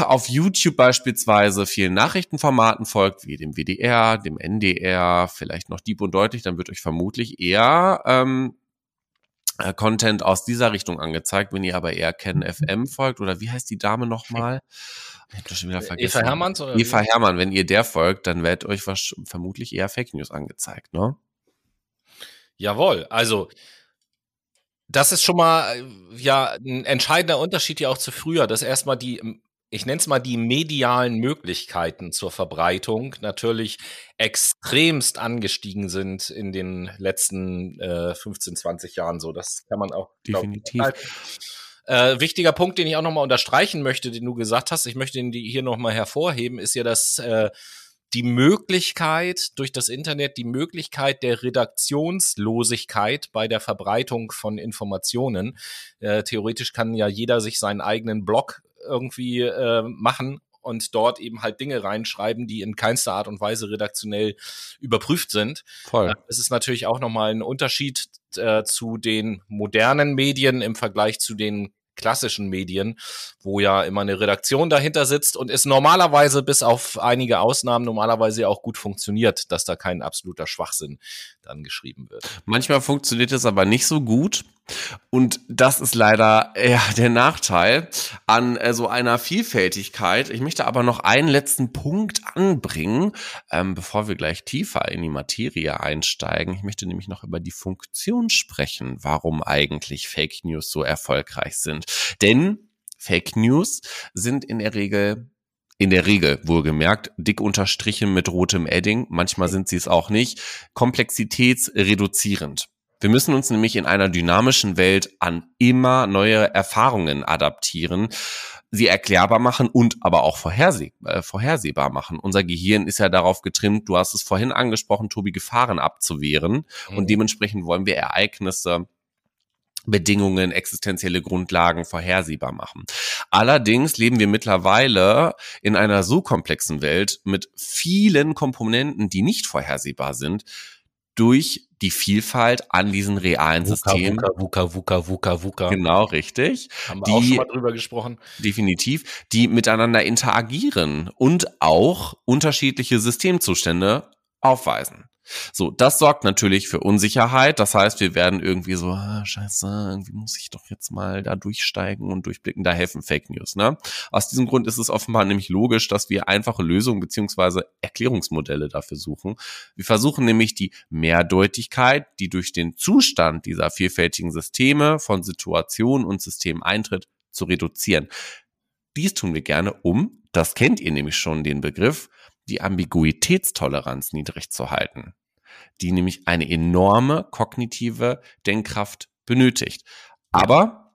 auf YouTube beispielsweise vielen Nachrichtenformaten folgt, wie dem WDR, dem NDR, vielleicht noch Dieb und Deutlich, dann wird euch vermutlich eher ähm, äh, Content aus dieser Richtung angezeigt. Wenn ihr aber eher Ken FM folgt, oder wie heißt die Dame nochmal? Ich hab das schon wieder vergessen. Eva Hermanns? Oder Eva Hermann, wenn ihr der folgt, dann wird euch vermutlich eher Fake News angezeigt, ne? Jawohl, also das ist schon mal äh, ja ein entscheidender Unterschied ja auch zu früher, dass erstmal die ich nenne es mal die medialen Möglichkeiten zur Verbreitung natürlich extremst angestiegen sind in den letzten äh, 15, 20 Jahren so. Das kann man auch definitiv. Äh, wichtiger Punkt, den ich auch nochmal unterstreichen möchte, den du gesagt hast, ich möchte ihn hier nochmal hervorheben, ist ja, dass äh, die Möglichkeit durch das Internet, die Möglichkeit der Redaktionslosigkeit bei der Verbreitung von Informationen. Äh, theoretisch kann ja jeder sich seinen eigenen Blog irgendwie äh, machen und dort eben halt Dinge reinschreiben, die in keinster Art und Weise redaktionell überprüft sind. Voll. Das ist natürlich auch nochmal ein Unterschied äh, zu den modernen Medien im Vergleich zu den klassischen Medien, wo ja immer eine Redaktion dahinter sitzt und es normalerweise bis auf einige Ausnahmen normalerweise auch gut funktioniert, dass da kein absoluter Schwachsinn dann geschrieben wird. Manchmal funktioniert es aber nicht so gut. Und das ist leider ja, der Nachteil an äh, so einer Vielfältigkeit. Ich möchte aber noch einen letzten Punkt anbringen, ähm, bevor wir gleich tiefer in die Materie einsteigen. Ich möchte nämlich noch über die Funktion sprechen, warum eigentlich Fake News so erfolgreich sind. Denn Fake News sind in der Regel in der Regel wohlgemerkt, dick unterstrichen mit rotem Edding, manchmal sind sie es auch nicht, komplexitätsreduzierend. Wir müssen uns nämlich in einer dynamischen Welt an immer neue Erfahrungen adaptieren, sie erklärbar machen und aber auch vorherseh äh, vorhersehbar machen. Unser Gehirn ist ja darauf getrimmt, du hast es vorhin angesprochen, Tobi, Gefahren abzuwehren mhm. und dementsprechend wollen wir Ereignisse Bedingungen, existenzielle Grundlagen vorhersehbar machen. Allerdings leben wir mittlerweile in einer so komplexen Welt mit vielen Komponenten, die nicht vorhersehbar sind, durch die Vielfalt an diesen realen VUCA, Systemen. VUCA, VUCA, VUCA, VUCA. Genau, richtig. Haben wir die, auch schon mal drüber gesprochen. Definitiv, die miteinander interagieren und auch unterschiedliche Systemzustände aufweisen. So, das sorgt natürlich für Unsicherheit. Das heißt, wir werden irgendwie so, ah, scheiße, irgendwie muss ich doch jetzt mal da durchsteigen und durchblicken. Da helfen Fake News. Ne? Aus diesem Grund ist es offenbar nämlich logisch, dass wir einfache Lösungen beziehungsweise Erklärungsmodelle dafür suchen. Wir versuchen nämlich die Mehrdeutigkeit, die durch den Zustand dieser vielfältigen Systeme von Situationen und Systemen eintritt, zu reduzieren. Dies tun wir gerne, um, das kennt ihr nämlich schon, den Begriff, die Ambiguitätstoleranz niedrig zu halten, die nämlich eine enorme kognitive Denkkraft benötigt. Aber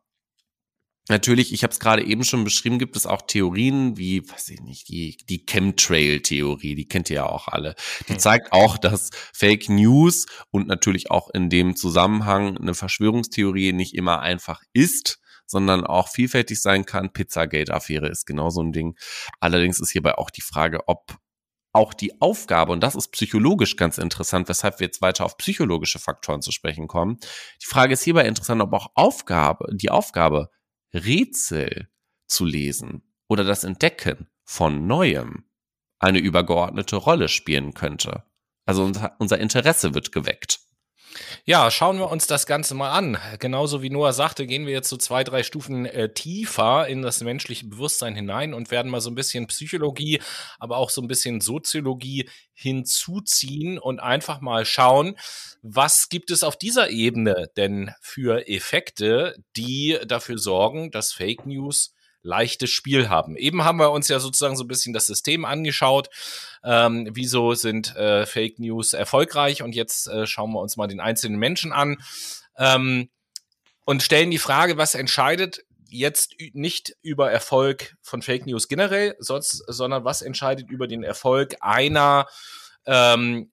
Natürlich, ich habe es gerade eben schon beschrieben, gibt es auch Theorien wie, weiß ich nicht, die, die Chemtrail-Theorie, die kennt ihr ja auch alle. Die hm. zeigt auch, dass Fake News und natürlich auch in dem Zusammenhang eine Verschwörungstheorie nicht immer einfach ist, sondern auch vielfältig sein kann. Pizzagate-Affäre ist genau so ein Ding. Allerdings ist hierbei auch die Frage, ob auch die Aufgabe, und das ist psychologisch ganz interessant, weshalb wir jetzt weiter auf psychologische Faktoren zu sprechen kommen. Die Frage ist hierbei interessant, ob auch Aufgabe, die Aufgabe, Rätsel zu lesen oder das Entdecken von Neuem eine übergeordnete Rolle spielen könnte. Also unser Interesse wird geweckt. Ja, schauen wir uns das Ganze mal an. Genauso wie Noah sagte, gehen wir jetzt so zwei, drei Stufen äh, tiefer in das menschliche Bewusstsein hinein und werden mal so ein bisschen Psychologie, aber auch so ein bisschen Soziologie hinzuziehen und einfach mal schauen, was gibt es auf dieser Ebene denn für Effekte, die dafür sorgen, dass Fake News leichtes Spiel haben. Eben haben wir uns ja sozusagen so ein bisschen das System angeschaut. Ähm, wieso sind äh, Fake News erfolgreich? Und jetzt äh, schauen wir uns mal den einzelnen Menschen an ähm, und stellen die Frage, was entscheidet jetzt nicht über Erfolg von Fake News generell, sonst, sondern was entscheidet über den Erfolg einer ähm,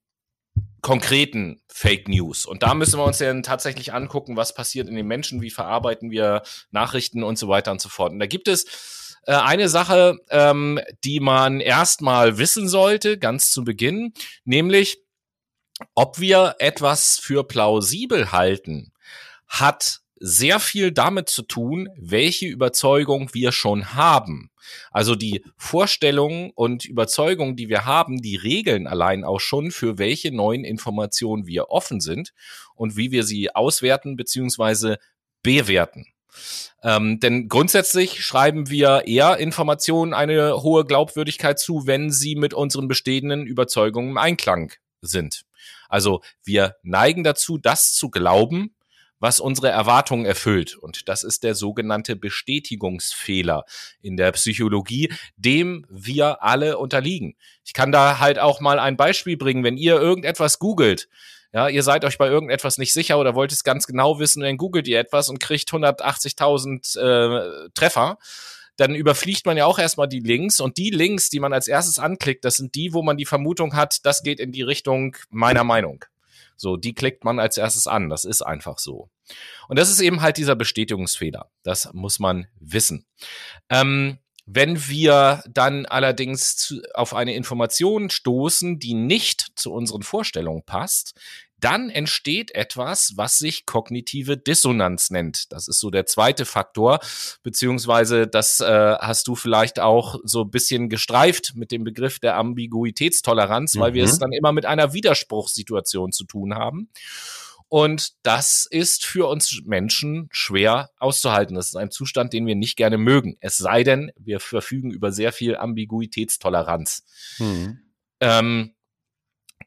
konkreten Fake News. Und da müssen wir uns dann tatsächlich angucken, was passiert in den Menschen, wie verarbeiten wir Nachrichten und so weiter und so fort. Und da gibt es äh, eine Sache, ähm, die man erstmal wissen sollte, ganz zu Beginn, nämlich, ob wir etwas für plausibel halten, hat sehr viel damit zu tun, welche Überzeugung wir schon haben. Also die Vorstellungen und Überzeugungen, die wir haben, die regeln allein auch schon, für welche neuen Informationen wir offen sind und wie wir sie auswerten beziehungsweise bewerten. Ähm, denn grundsätzlich schreiben wir eher Informationen eine hohe Glaubwürdigkeit zu, wenn sie mit unseren bestehenden Überzeugungen im Einklang sind. Also wir neigen dazu, das zu glauben, was unsere Erwartungen erfüllt. Und das ist der sogenannte Bestätigungsfehler in der Psychologie, dem wir alle unterliegen. Ich kann da halt auch mal ein Beispiel bringen, wenn ihr irgendetwas googelt. Ja, ihr seid euch bei irgendetwas nicht sicher oder wollt es ganz genau wissen, dann googelt ihr etwas und kriegt 180.000 äh, Treffer dann überfliegt man ja auch erstmal die Links und die Links, die man als erstes anklickt, das sind die, wo man die Vermutung hat, das geht in die Richtung meiner Meinung. So, die klickt man als erstes an. Das ist einfach so. Und das ist eben halt dieser Bestätigungsfehler. Das muss man wissen. Ähm, wenn wir dann allerdings zu, auf eine Information stoßen, die nicht zu unseren Vorstellungen passt, dann entsteht etwas, was sich kognitive Dissonanz nennt. Das ist so der zweite Faktor, beziehungsweise das äh, hast du vielleicht auch so ein bisschen gestreift mit dem Begriff der Ambiguitätstoleranz, weil wir es mhm. dann immer mit einer Widerspruchssituation zu tun haben. Und das ist für uns Menschen schwer auszuhalten. Das ist ein Zustand, den wir nicht gerne mögen. Es sei denn, wir verfügen über sehr viel Ambiguitätstoleranz. Mhm. Ähm,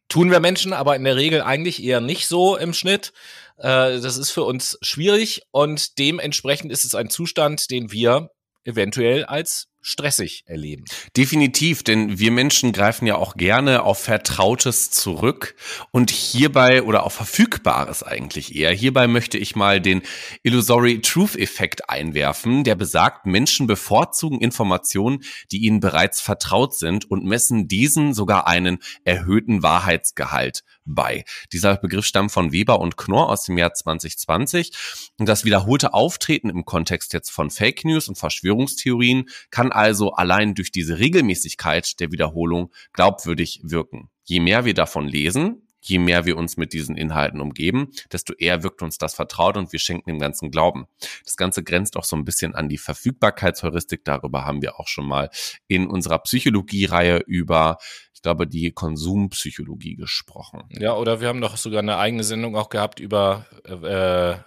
Tun wir Menschen aber in der Regel eigentlich eher nicht so im Schnitt. Äh, das ist für uns schwierig und dementsprechend ist es ein Zustand, den wir eventuell als stressig erleben. Definitiv, denn wir Menschen greifen ja auch gerne auf Vertrautes zurück und hierbei oder auf Verfügbares eigentlich eher. Hierbei möchte ich mal den Illusory Truth Effekt einwerfen, der besagt, Menschen bevorzugen Informationen, die ihnen bereits vertraut sind und messen diesen sogar einen erhöhten Wahrheitsgehalt bei. Dieser Begriff stammt von Weber und Knorr aus dem Jahr 2020 und das wiederholte Auftreten im Kontext jetzt von Fake News und Verschwörungstheorien kann also allein durch diese Regelmäßigkeit der Wiederholung glaubwürdig wirken. Je mehr wir davon lesen, je mehr wir uns mit diesen Inhalten umgeben, desto eher wirkt uns das vertraut und wir schenken dem Ganzen Glauben. Das Ganze grenzt auch so ein bisschen an die Verfügbarkeitsheuristik. Darüber haben wir auch schon mal in unserer Psychologie-Reihe über, ich glaube, die Konsumpsychologie gesprochen. Ja, oder wir haben doch sogar eine eigene Sendung auch gehabt über äh,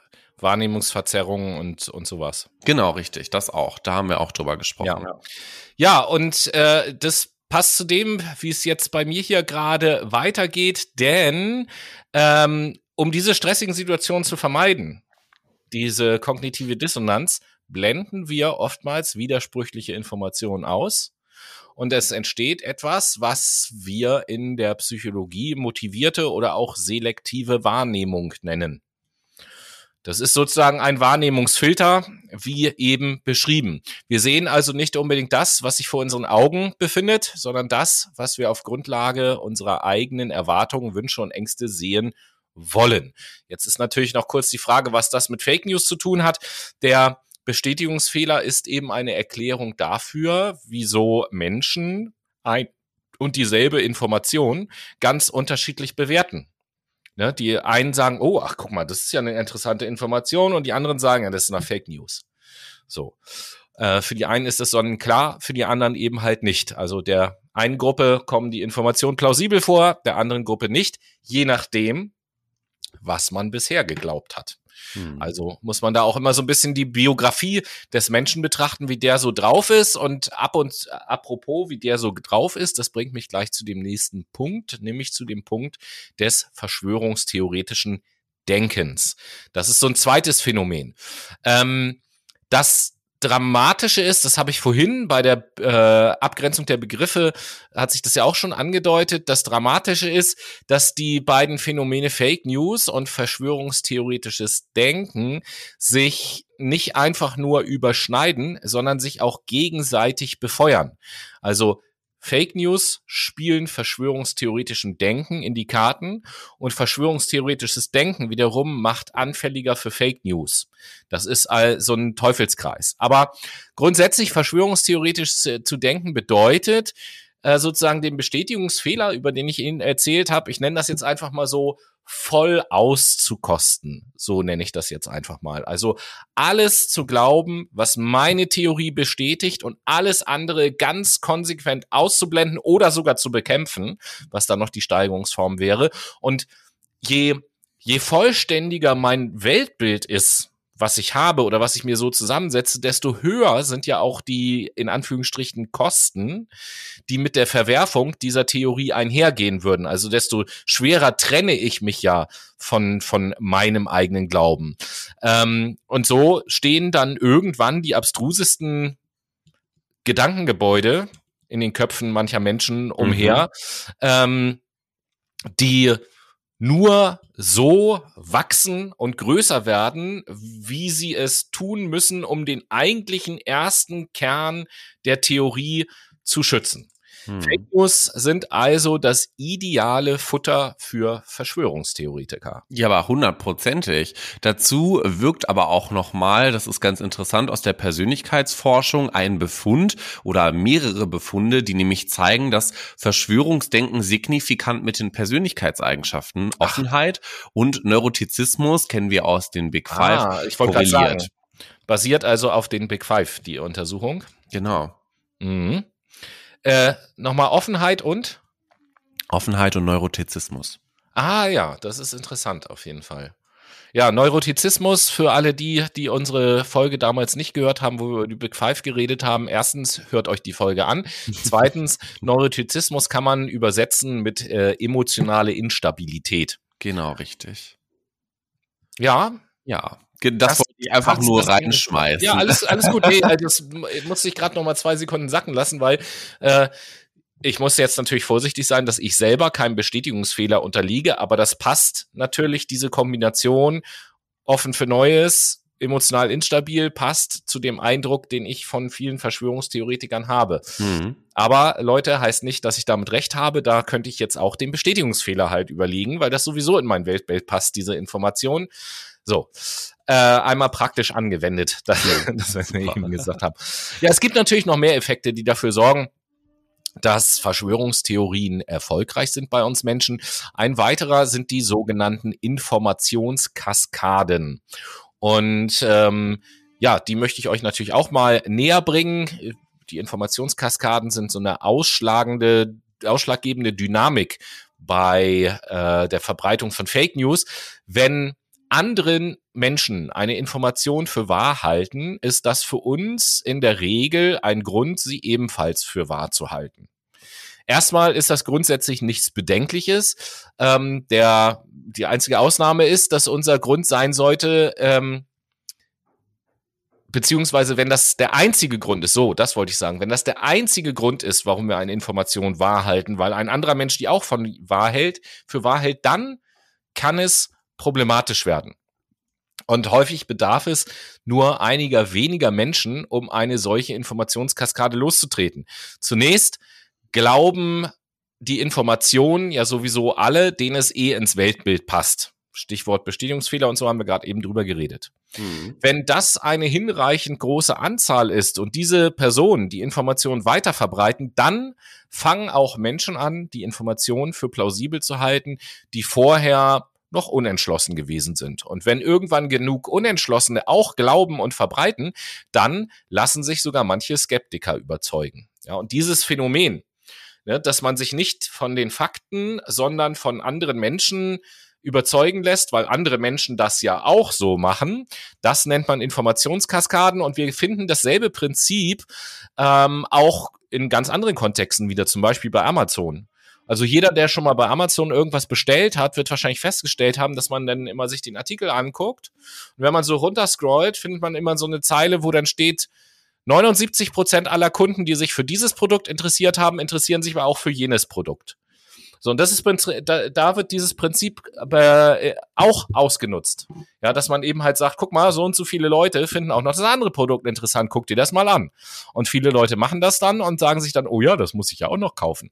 Wahrnehmungsverzerrungen und, und sowas. Genau, richtig, das auch. Da haben wir auch drüber gesprochen. Ja, ja und äh, das passt zu dem, wie es jetzt bei mir hier gerade weitergeht, denn ähm, um diese stressigen Situationen zu vermeiden, diese kognitive Dissonanz, blenden wir oftmals widersprüchliche Informationen aus. Und es entsteht etwas, was wir in der Psychologie motivierte oder auch selektive Wahrnehmung nennen. Das ist sozusagen ein Wahrnehmungsfilter, wie eben beschrieben. Wir sehen also nicht unbedingt das, was sich vor unseren Augen befindet, sondern das, was wir auf Grundlage unserer eigenen Erwartungen, Wünsche und Ängste sehen wollen. Jetzt ist natürlich noch kurz die Frage, was das mit Fake News zu tun hat. Der Bestätigungsfehler ist eben eine Erklärung dafür, wieso Menschen ein und dieselbe Information ganz unterschiedlich bewerten. Ne, die einen sagen, oh, ach guck mal, das ist ja eine interessante Information und die anderen sagen, ja, das ist eine Fake News. So. Äh, für die einen ist das sonnenklar, für die anderen eben halt nicht. Also der einen Gruppe kommen die Informationen plausibel vor, der anderen Gruppe nicht, je nachdem, was man bisher geglaubt hat. Hm. Also muss man da auch immer so ein bisschen die Biografie des Menschen betrachten, wie der so drauf ist. Und ab und apropos, wie der so drauf ist, das bringt mich gleich zu dem nächsten Punkt, nämlich zu dem Punkt des verschwörungstheoretischen Denkens. Das ist so ein zweites Phänomen. Ähm, das Dramatische ist, das habe ich vorhin bei der äh, Abgrenzung der Begriffe, hat sich das ja auch schon angedeutet, das Dramatische ist, dass die beiden Phänomene Fake News und verschwörungstheoretisches Denken sich nicht einfach nur überschneiden, sondern sich auch gegenseitig befeuern. Also Fake News spielen verschwörungstheoretischen Denken in die Karten und verschwörungstheoretisches Denken wiederum macht anfälliger für Fake News. Das ist all so ein Teufelskreis. Aber grundsätzlich verschwörungstheoretisch zu denken bedeutet, äh, sozusagen den Bestätigungsfehler, über den ich Ihnen erzählt habe, ich nenne das jetzt einfach mal so, voll auszukosten. So nenne ich das jetzt einfach mal. Also alles zu glauben, was meine Theorie bestätigt und alles andere ganz konsequent auszublenden oder sogar zu bekämpfen, was dann noch die Steigerungsform wäre. Und je, je vollständiger mein Weltbild ist, was ich habe oder was ich mir so zusammensetze, desto höher sind ja auch die in Anführungsstrichen Kosten, die mit der Verwerfung dieser Theorie einhergehen würden. Also desto schwerer trenne ich mich ja von, von meinem eigenen Glauben. Ähm, und so stehen dann irgendwann die abstrusesten Gedankengebäude in den Köpfen mancher Menschen umher, mhm. ähm, die nur so wachsen und größer werden, wie sie es tun müssen, um den eigentlichen ersten Kern der Theorie zu schützen. Hm. Fake News sind also das ideale Futter für Verschwörungstheoretiker. Ja, aber hundertprozentig. Dazu wirkt aber auch nochmal, das ist ganz interessant, aus der Persönlichkeitsforschung ein Befund oder mehrere Befunde, die nämlich zeigen, dass Verschwörungsdenken signifikant mit den Persönlichkeitseigenschaften Offenheit Ach. und Neurotizismus kennen wir aus den Big Five ah, ich korreliert. Sagen, basiert also auf den Big Five, die Untersuchung. Genau. Mhm. Äh, Nochmal Offenheit und? Offenheit und Neurotizismus. Ah ja, das ist interessant auf jeden Fall. Ja, Neurotizismus für alle die, die unsere Folge damals nicht gehört haben, wo wir über die Big Five geredet haben. Erstens, hört euch die Folge an. Zweitens, Neurotizismus kann man übersetzen mit äh, emotionale Instabilität. Genau, richtig. Ja. Ja. Das, das wollte ich einfach nur reinschmeißen. Ja, alles, alles gut. Nee, äh, das musste ich gerade noch mal zwei Sekunden sacken lassen, weil äh, ich muss jetzt natürlich vorsichtig sein, dass ich selber keinem Bestätigungsfehler unterliege, aber das passt natürlich, diese Kombination offen für Neues, emotional instabil, passt zu dem Eindruck, den ich von vielen Verschwörungstheoretikern habe. Mhm. Aber Leute, heißt nicht, dass ich damit recht habe. Da könnte ich jetzt auch den Bestätigungsfehler halt überlegen, weil das sowieso in mein Weltbild passt, diese Information. So, äh, einmal praktisch angewendet, das, das was ich eben gesagt habe. Ja, es gibt natürlich noch mehr Effekte, die dafür sorgen, dass Verschwörungstheorien erfolgreich sind bei uns Menschen. Ein weiterer sind die sogenannten Informationskaskaden. Und ähm, ja, die möchte ich euch natürlich auch mal näher bringen. Die Informationskaskaden sind so eine ausschlagende, ausschlaggebende Dynamik bei äh, der Verbreitung von Fake News. Wenn anderen Menschen eine Information für wahr halten, ist das für uns in der Regel ein Grund, sie ebenfalls für wahr zu halten. Erstmal ist das grundsätzlich nichts Bedenkliches. Ähm, der, die einzige Ausnahme ist, dass unser Grund sein sollte, ähm, beziehungsweise wenn das der einzige Grund ist, so, das wollte ich sagen, wenn das der einzige Grund ist, warum wir eine Information wahr halten, weil ein anderer Mensch die auch von wahr hält, für wahr hält, dann kann es problematisch werden. Und häufig bedarf es nur einiger weniger Menschen, um eine solche Informationskaskade loszutreten. Zunächst glauben die Informationen ja sowieso alle, denen es eh ins Weltbild passt. Stichwort Bestätigungsfehler und so haben wir gerade eben drüber geredet. Mhm. Wenn das eine hinreichend große Anzahl ist und diese Personen die Informationen weiter verbreiten, dann fangen auch Menschen an, die Informationen für plausibel zu halten, die vorher noch unentschlossen gewesen sind. Und wenn irgendwann genug Unentschlossene auch glauben und verbreiten, dann lassen sich sogar manche Skeptiker überzeugen. Ja, und dieses Phänomen, ne, dass man sich nicht von den Fakten, sondern von anderen Menschen überzeugen lässt, weil andere Menschen das ja auch so machen. Das nennt man Informationskaskaden und wir finden dasselbe Prinzip ähm, auch in ganz anderen Kontexten wieder, zum Beispiel bei Amazon. Also jeder, der schon mal bei Amazon irgendwas bestellt hat, wird wahrscheinlich festgestellt haben, dass man dann immer sich den Artikel anguckt. Und wenn man so runterscrollt, findet man immer so eine Zeile, wo dann steht, 79 Prozent aller Kunden, die sich für dieses Produkt interessiert haben, interessieren sich aber auch für jenes Produkt. So, und das ist, da, wird dieses Prinzip äh, auch ausgenutzt. Ja, dass man eben halt sagt, guck mal, so und so viele Leute finden auch noch das andere Produkt interessant, guck dir das mal an. Und viele Leute machen das dann und sagen sich dann, oh ja, das muss ich ja auch noch kaufen.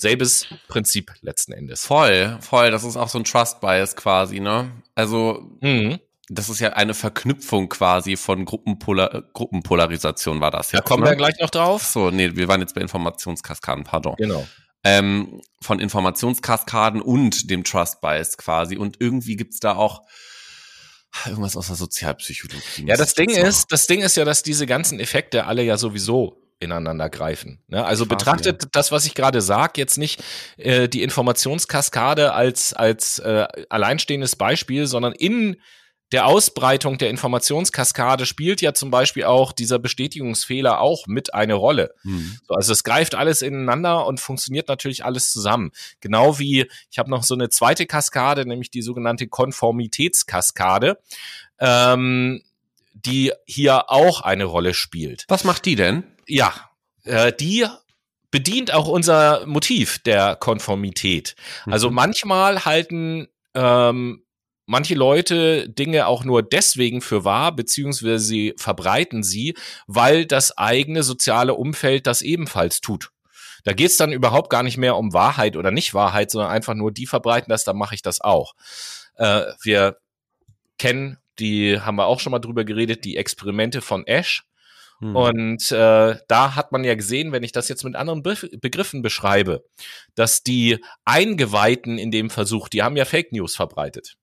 Selbes Prinzip letzten Endes. Voll, voll. Das ist auch so ein Trust Bias quasi, ne? Also, mhm. das ist ja eine Verknüpfung quasi von Gruppenpolar Gruppenpolarisation war das. Da kommen ne? wir gleich noch drauf. So, nee, wir waren jetzt bei Informationskaskaden, pardon. Genau ähm, von Informationskaskaden und dem Trust Bias quasi. Und irgendwie gibt's da auch irgendwas aus der Sozialpsychologie. Ja, das Ding ist, das Ding ist ja, dass diese ganzen Effekte alle ja sowieso ineinander greifen. Ne? Also Krass, betrachtet ja. das, was ich gerade sage, jetzt nicht äh, die Informationskaskade als als äh, alleinstehendes Beispiel, sondern in der Ausbreitung der Informationskaskade spielt ja zum Beispiel auch dieser Bestätigungsfehler auch mit eine Rolle. Mhm. So, also es greift alles ineinander und funktioniert natürlich alles zusammen. Genau wie ich habe noch so eine zweite Kaskade, nämlich die sogenannte Konformitätskaskade, ähm, die hier auch eine Rolle spielt. Was macht die denn? Ja, äh, die bedient auch unser Motiv der Konformität. Also mhm. manchmal halten ähm, manche Leute Dinge auch nur deswegen für wahr, beziehungsweise sie verbreiten sie, weil das eigene soziale Umfeld das ebenfalls tut. Da geht's dann überhaupt gar nicht mehr um Wahrheit oder nicht Wahrheit, sondern einfach nur, die verbreiten das, dann mache ich das auch. Äh, wir kennen, die haben wir auch schon mal drüber geredet, die Experimente von Ash. Hm. Und äh, da hat man ja gesehen, wenn ich das jetzt mit anderen Be Begriffen beschreibe, dass die Eingeweihten in dem Versuch, die haben ja Fake News verbreitet.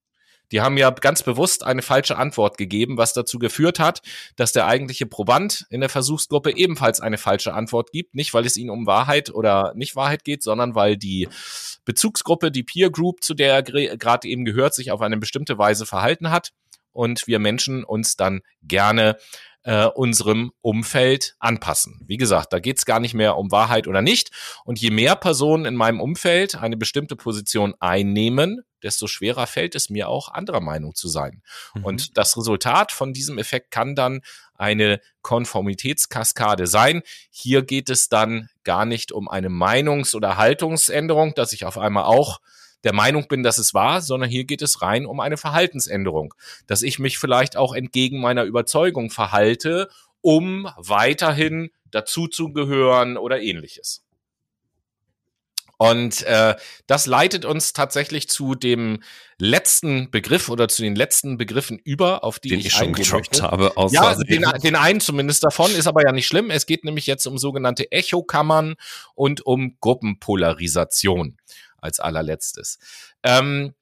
Die haben ja ganz bewusst eine falsche Antwort gegeben, was dazu geführt hat, dass der eigentliche Proband in der Versuchsgruppe ebenfalls eine falsche Antwort gibt. Nicht, weil es ihnen um Wahrheit oder nicht Wahrheit geht, sondern weil die Bezugsgruppe, die Peer Group, zu der er gerade eben gehört, sich auf eine bestimmte Weise verhalten hat und wir Menschen uns dann gerne äh, unserem Umfeld anpassen. Wie gesagt, da geht's gar nicht mehr um Wahrheit oder nicht. Und je mehr Personen in meinem Umfeld eine bestimmte Position einnehmen, desto schwerer fällt es mir auch, anderer Meinung zu sein. Mhm. Und das Resultat von diesem Effekt kann dann eine Konformitätskaskade sein. Hier geht es dann gar nicht um eine Meinungs- oder Haltungsänderung, dass ich auf einmal auch der Meinung bin, dass es war, sondern hier geht es rein um eine Verhaltensänderung, dass ich mich vielleicht auch entgegen meiner Überzeugung verhalte, um weiterhin dazuzugehören oder ähnliches. Und äh, das leitet uns tatsächlich zu dem letzten Begriff oder zu den letzten Begriffen über, auf die den ich, ich schon gedroppt habe. Aus ja, den, den einen zumindest davon, ist aber ja nicht schlimm. Es geht nämlich jetzt um sogenannte Echokammern und um Gruppenpolarisation als allerletztes. Ähm,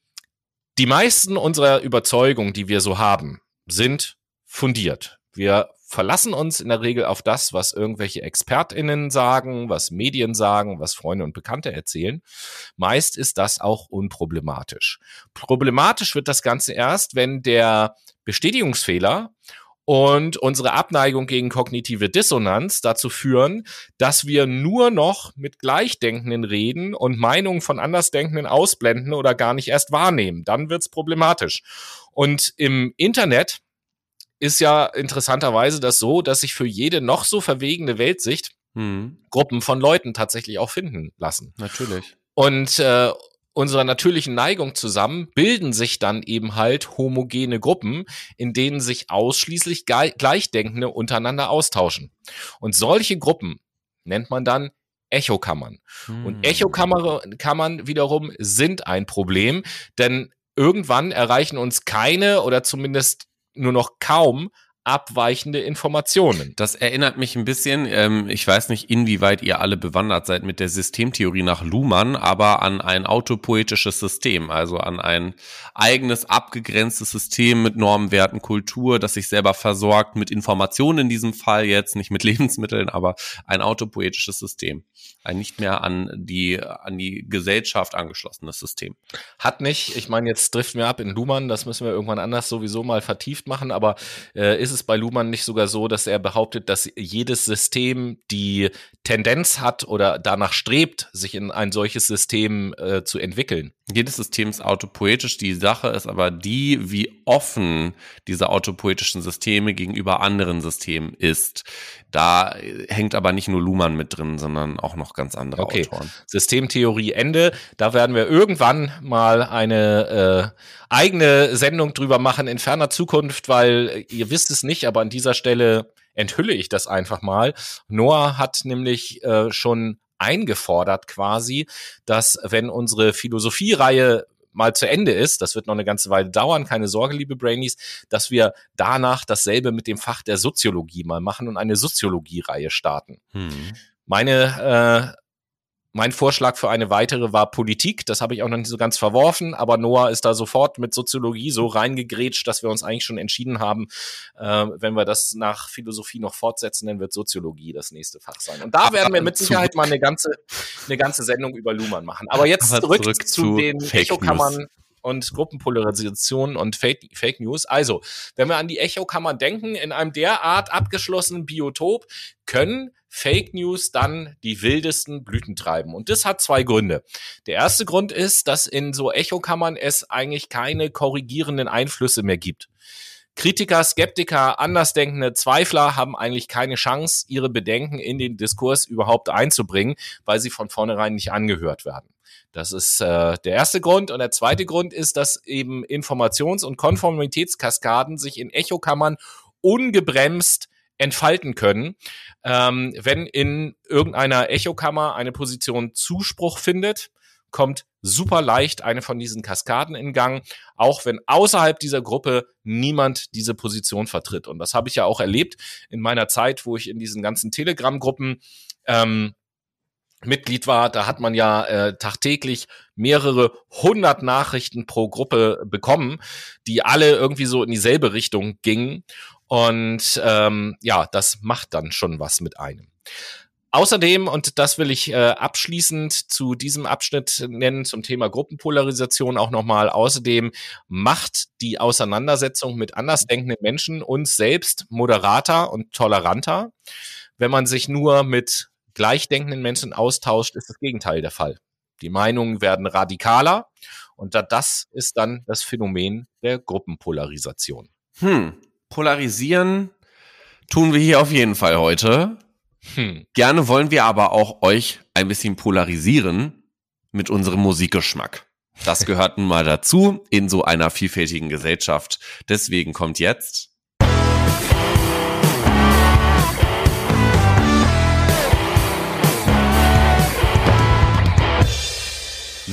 die meisten unserer Überzeugungen, die wir so haben, sind fundiert. Wir verlassen uns in der Regel auf das, was irgendwelche ExpertInnen sagen, was Medien sagen, was Freunde und Bekannte erzählen. Meist ist das auch unproblematisch. Problematisch wird das Ganze erst, wenn der Bestätigungsfehler und unsere Abneigung gegen kognitive Dissonanz dazu führen, dass wir nur noch mit Gleichdenkenden reden und Meinungen von Andersdenkenden ausblenden oder gar nicht erst wahrnehmen. Dann wird's problematisch. Und im Internet ist ja interessanterweise das so, dass sich für jede noch so verwegene Weltsicht hm. Gruppen von Leuten tatsächlich auch finden lassen. Natürlich. Und äh, unserer natürlichen Neigung zusammen bilden sich dann eben halt homogene Gruppen, in denen sich ausschließlich Gleichdenkende untereinander austauschen. Und solche Gruppen nennt man dann Echokammern. Hm. Und Echokammern wiederum sind ein Problem, denn irgendwann erreichen uns keine oder zumindest nur noch kaum abweichende Informationen. Das erinnert mich ein bisschen, ähm, ich weiß nicht, inwieweit ihr alle bewandert seid mit der Systemtheorie nach Luhmann, aber an ein autopoetisches System, also an ein eigenes abgegrenztes System mit Normen, Werten, Kultur, das sich selber versorgt mit Informationen in diesem Fall jetzt, nicht mit Lebensmitteln, aber ein autopoetisches System. Ein nicht mehr an die, an die Gesellschaft angeschlossenes System. Hat nicht, ich meine, jetzt driften wir ab in Luhmann, das müssen wir irgendwann anders sowieso mal vertieft machen, aber äh, ist es bei Luhmann nicht sogar so, dass er behauptet, dass jedes System die Tendenz hat oder danach strebt, sich in ein solches System äh, zu entwickeln? Jedes System ist autopoetisch. Die Sache ist aber die, wie offen diese autopoetischen Systeme gegenüber anderen Systemen ist. Da hängt aber nicht nur Luhmann mit drin, sondern auch noch ganz andere okay. Autoren. Systemtheorie Ende. Da werden wir irgendwann mal eine äh, eigene Sendung drüber machen in ferner Zukunft, weil ihr wisst es nicht, aber an dieser Stelle enthülle ich das einfach mal. Noah hat nämlich äh, schon eingefordert quasi, dass wenn unsere Philosophiereihe mal zu Ende ist, das wird noch eine ganze Weile dauern, keine Sorge, liebe Brainies, dass wir danach dasselbe mit dem Fach der Soziologie mal machen und eine Soziologie-Reihe starten. Hm. Meine äh, mein Vorschlag für eine weitere war Politik. Das habe ich auch noch nicht so ganz verworfen, aber Noah ist da sofort mit Soziologie so reingegrätscht, dass wir uns eigentlich schon entschieden haben, äh, wenn wir das nach Philosophie noch fortsetzen, dann wird Soziologie das nächste Fach sein. Und da werden wir mit Sicherheit mal eine ganze, eine ganze Sendung über Luhmann machen. Aber jetzt aber zurück, zurück, zu, zu den Echokammern und Gruppenpolarisation und Fake, Fake News. Also, wenn wir an die Echokammern denken, in einem derart abgeschlossenen Biotop können Fake News dann die wildesten Blüten treiben. Und das hat zwei Gründe. Der erste Grund ist, dass in so Echokammern es eigentlich keine korrigierenden Einflüsse mehr gibt. Kritiker, Skeptiker, Andersdenkende, Zweifler haben eigentlich keine Chance, ihre Bedenken in den Diskurs überhaupt einzubringen, weil sie von vornherein nicht angehört werden. Das ist äh, der erste Grund. Und der zweite Grund ist, dass eben Informations- und Konformitätskaskaden sich in Echokammern ungebremst entfalten können. Ähm, wenn in irgendeiner Echokammer eine Position Zuspruch findet, kommt super leicht eine von diesen Kaskaden in Gang, auch wenn außerhalb dieser Gruppe niemand diese Position vertritt. Und das habe ich ja auch erlebt in meiner Zeit, wo ich in diesen ganzen Telegram-Gruppen ähm, Mitglied war, da hat man ja äh, tagtäglich mehrere hundert Nachrichten pro Gruppe bekommen, die alle irgendwie so in dieselbe Richtung gingen. Und ähm, ja, das macht dann schon was mit einem. Außerdem, und das will ich äh, abschließend zu diesem Abschnitt nennen, zum Thema Gruppenpolarisation auch nochmal, außerdem macht die Auseinandersetzung mit andersdenkenden Menschen uns selbst moderater und toleranter. Wenn man sich nur mit gleichdenkenden Menschen austauscht, ist das Gegenteil der Fall. Die Meinungen werden radikaler und das ist dann das Phänomen der Gruppenpolarisation. Hm, polarisieren tun wir hier auf jeden Fall heute. Hm. Gerne wollen wir aber auch euch ein bisschen polarisieren mit unserem Musikgeschmack. Das gehört nun mal dazu in so einer vielfältigen Gesellschaft. Deswegen kommt jetzt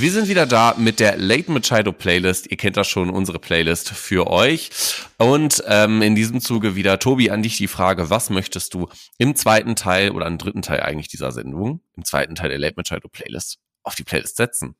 Wir sind wieder da mit der Late Machado Playlist. Ihr kennt das schon, unsere Playlist für euch. Und ähm, in diesem Zuge wieder, Tobi, an dich die Frage, was möchtest du im zweiten Teil oder im dritten Teil eigentlich dieser Sendung, im zweiten Teil der Late Machado Playlist, auf die Playlist setzen?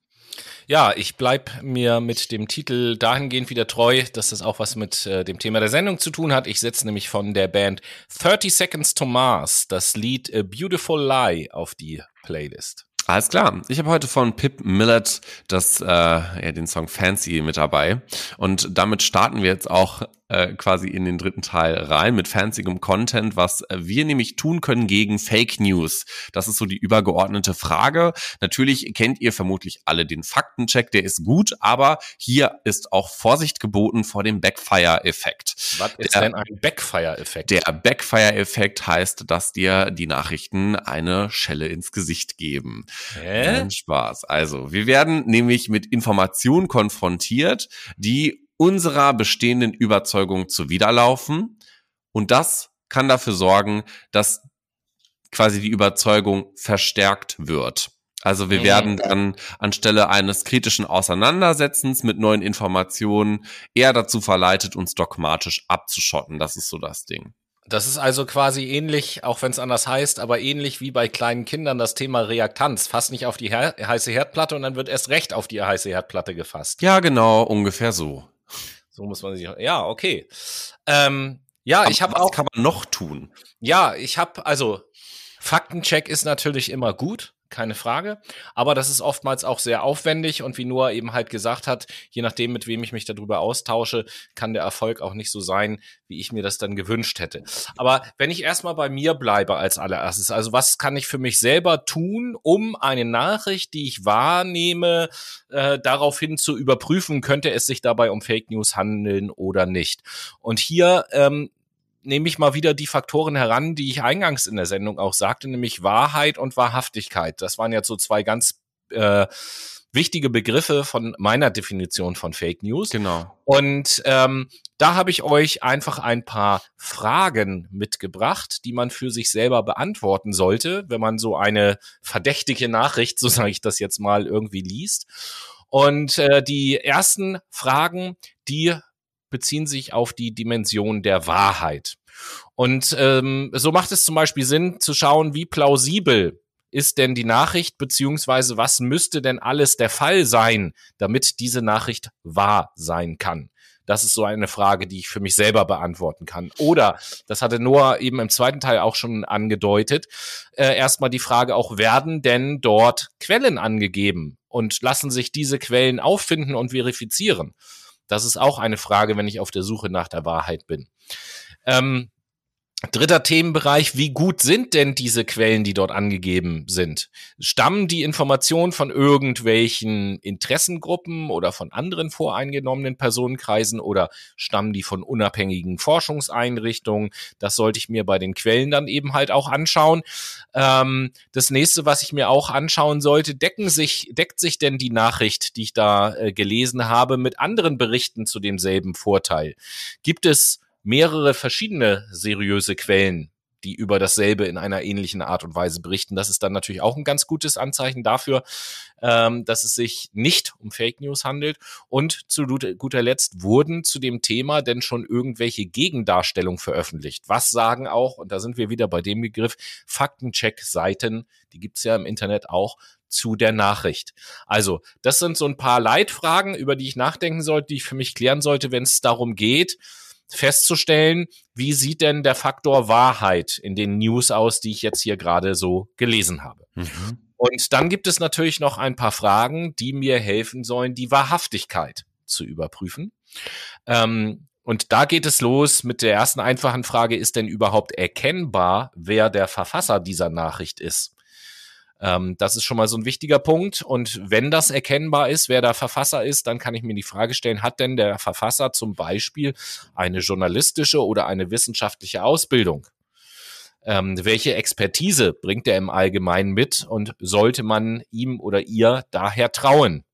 Ja, ich bleib mir mit dem Titel dahingehend wieder treu, dass das auch was mit äh, dem Thema der Sendung zu tun hat. Ich setze nämlich von der Band 30 Seconds to Mars das Lied A Beautiful Lie auf die Playlist. Alles klar. Ich habe heute von Pip Millett das, äh, ja, den Song Fancy mit dabei. Und damit starten wir jetzt auch äh, quasi in den dritten Teil rein mit fansigem Content, was äh, wir nämlich tun können gegen Fake News. Das ist so die übergeordnete Frage. Natürlich kennt ihr vermutlich alle den Faktencheck, der ist gut, aber hier ist auch Vorsicht geboten vor dem Backfire-Effekt. Was ist der, denn ein Backfire-Effekt? Der Backfire-Effekt heißt, dass dir die Nachrichten eine Schelle ins Gesicht geben. Hä? Spaß. Also, wir werden nämlich mit Informationen konfrontiert, die unserer bestehenden Überzeugung zuwiderlaufen. Und das kann dafür sorgen, dass quasi die Überzeugung verstärkt wird. Also wir werden dann anstelle eines kritischen Auseinandersetzens mit neuen Informationen eher dazu verleitet, uns dogmatisch abzuschotten. Das ist so das Ding. Das ist also quasi ähnlich, auch wenn es anders heißt, aber ähnlich wie bei kleinen Kindern das Thema Reaktanz. Fass nicht auf die heiße Herdplatte und dann wird erst recht auf die heiße Herdplatte gefasst. Ja, genau, ungefähr so. So muss man sich. Ja, okay. Ähm, ja, Aber ich habe auch. Was kann man noch tun? Ja, ich habe also Faktencheck ist natürlich immer gut keine Frage. Aber das ist oftmals auch sehr aufwendig und wie Noah eben halt gesagt hat, je nachdem, mit wem ich mich darüber austausche, kann der Erfolg auch nicht so sein, wie ich mir das dann gewünscht hätte. Aber wenn ich erstmal bei mir bleibe als allererstes, also was kann ich für mich selber tun, um eine Nachricht, die ich wahrnehme, äh, daraufhin zu überprüfen, könnte es sich dabei um Fake News handeln oder nicht. Und hier ähm, nehme ich mal wieder die Faktoren heran, die ich eingangs in der Sendung auch sagte, nämlich Wahrheit und Wahrhaftigkeit. Das waren jetzt so zwei ganz äh, wichtige Begriffe von meiner Definition von Fake News. Genau. Und ähm, da habe ich euch einfach ein paar Fragen mitgebracht, die man für sich selber beantworten sollte, wenn man so eine verdächtige Nachricht, so sage ich das jetzt mal, irgendwie liest. Und äh, die ersten Fragen, die beziehen sich auf die Dimension der Wahrheit. Und ähm, so macht es zum Beispiel Sinn zu schauen, wie plausibel ist denn die Nachricht, beziehungsweise was müsste denn alles der Fall sein, damit diese Nachricht wahr sein kann? Das ist so eine Frage, die ich für mich selber beantworten kann. Oder, das hatte Noah eben im zweiten Teil auch schon angedeutet, äh, erstmal die Frage auch, werden denn dort Quellen angegeben? Und lassen sich diese Quellen auffinden und verifizieren? Das ist auch eine Frage, wenn ich auf der Suche nach der Wahrheit bin. Ähm, Dritter Themenbereich, wie gut sind denn diese Quellen, die dort angegeben sind? Stammen die Informationen von irgendwelchen Interessengruppen oder von anderen voreingenommenen Personenkreisen oder stammen die von unabhängigen Forschungseinrichtungen? Das sollte ich mir bei den Quellen dann eben halt auch anschauen. Ähm, das nächste, was ich mir auch anschauen sollte, decken sich, deckt sich denn die Nachricht, die ich da äh, gelesen habe, mit anderen Berichten zu demselben Vorteil? Gibt es mehrere verschiedene seriöse Quellen, die über dasselbe in einer ähnlichen Art und Weise berichten. Das ist dann natürlich auch ein ganz gutes Anzeichen dafür, ähm, dass es sich nicht um Fake News handelt. Und zu guter Letzt wurden zu dem Thema denn schon irgendwelche Gegendarstellungen veröffentlicht. Was sagen auch, und da sind wir wieder bei dem Begriff, Faktencheck-Seiten, die gibt's ja im Internet auch, zu der Nachricht. Also, das sind so ein paar Leitfragen, über die ich nachdenken sollte, die ich für mich klären sollte, wenn es darum geht, festzustellen, wie sieht denn der Faktor Wahrheit in den News aus, die ich jetzt hier gerade so gelesen habe. Mhm. Und dann gibt es natürlich noch ein paar Fragen, die mir helfen sollen, die Wahrhaftigkeit zu überprüfen. Ähm, und da geht es los mit der ersten einfachen Frage, ist denn überhaupt erkennbar, wer der Verfasser dieser Nachricht ist? Ähm, das ist schon mal so ein wichtiger Punkt. Und wenn das erkennbar ist, wer der Verfasser ist, dann kann ich mir die Frage stellen, hat denn der Verfasser zum Beispiel eine journalistische oder eine wissenschaftliche Ausbildung? Ähm, welche Expertise bringt er im Allgemeinen mit und sollte man ihm oder ihr daher trauen?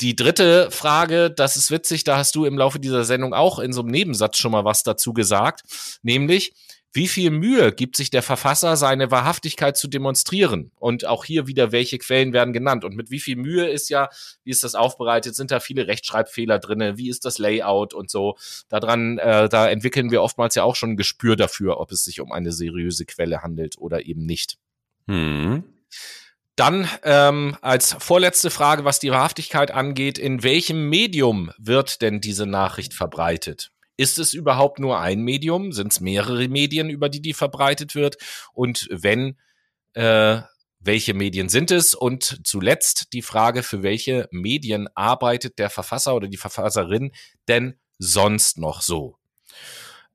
Die dritte Frage, das ist witzig, da hast du im Laufe dieser Sendung auch in so einem Nebensatz schon mal was dazu gesagt, nämlich wie viel Mühe gibt sich der Verfasser, seine Wahrhaftigkeit zu demonstrieren? Und auch hier wieder, welche Quellen werden genannt? Und mit wie viel Mühe ist ja, wie ist das aufbereitet? Sind da viele Rechtschreibfehler drinne? Wie ist das Layout und so? Daran, äh, da entwickeln wir oftmals ja auch schon ein Gespür dafür, ob es sich um eine seriöse Quelle handelt oder eben nicht. Hm. Dann ähm, als vorletzte Frage, was die Wahrhaftigkeit angeht, in welchem Medium wird denn diese Nachricht verbreitet? Ist es überhaupt nur ein Medium? Sind es mehrere Medien, über die die verbreitet wird? Und wenn, äh, welche Medien sind es? Und zuletzt die Frage, für welche Medien arbeitet der Verfasser oder die Verfasserin denn sonst noch so?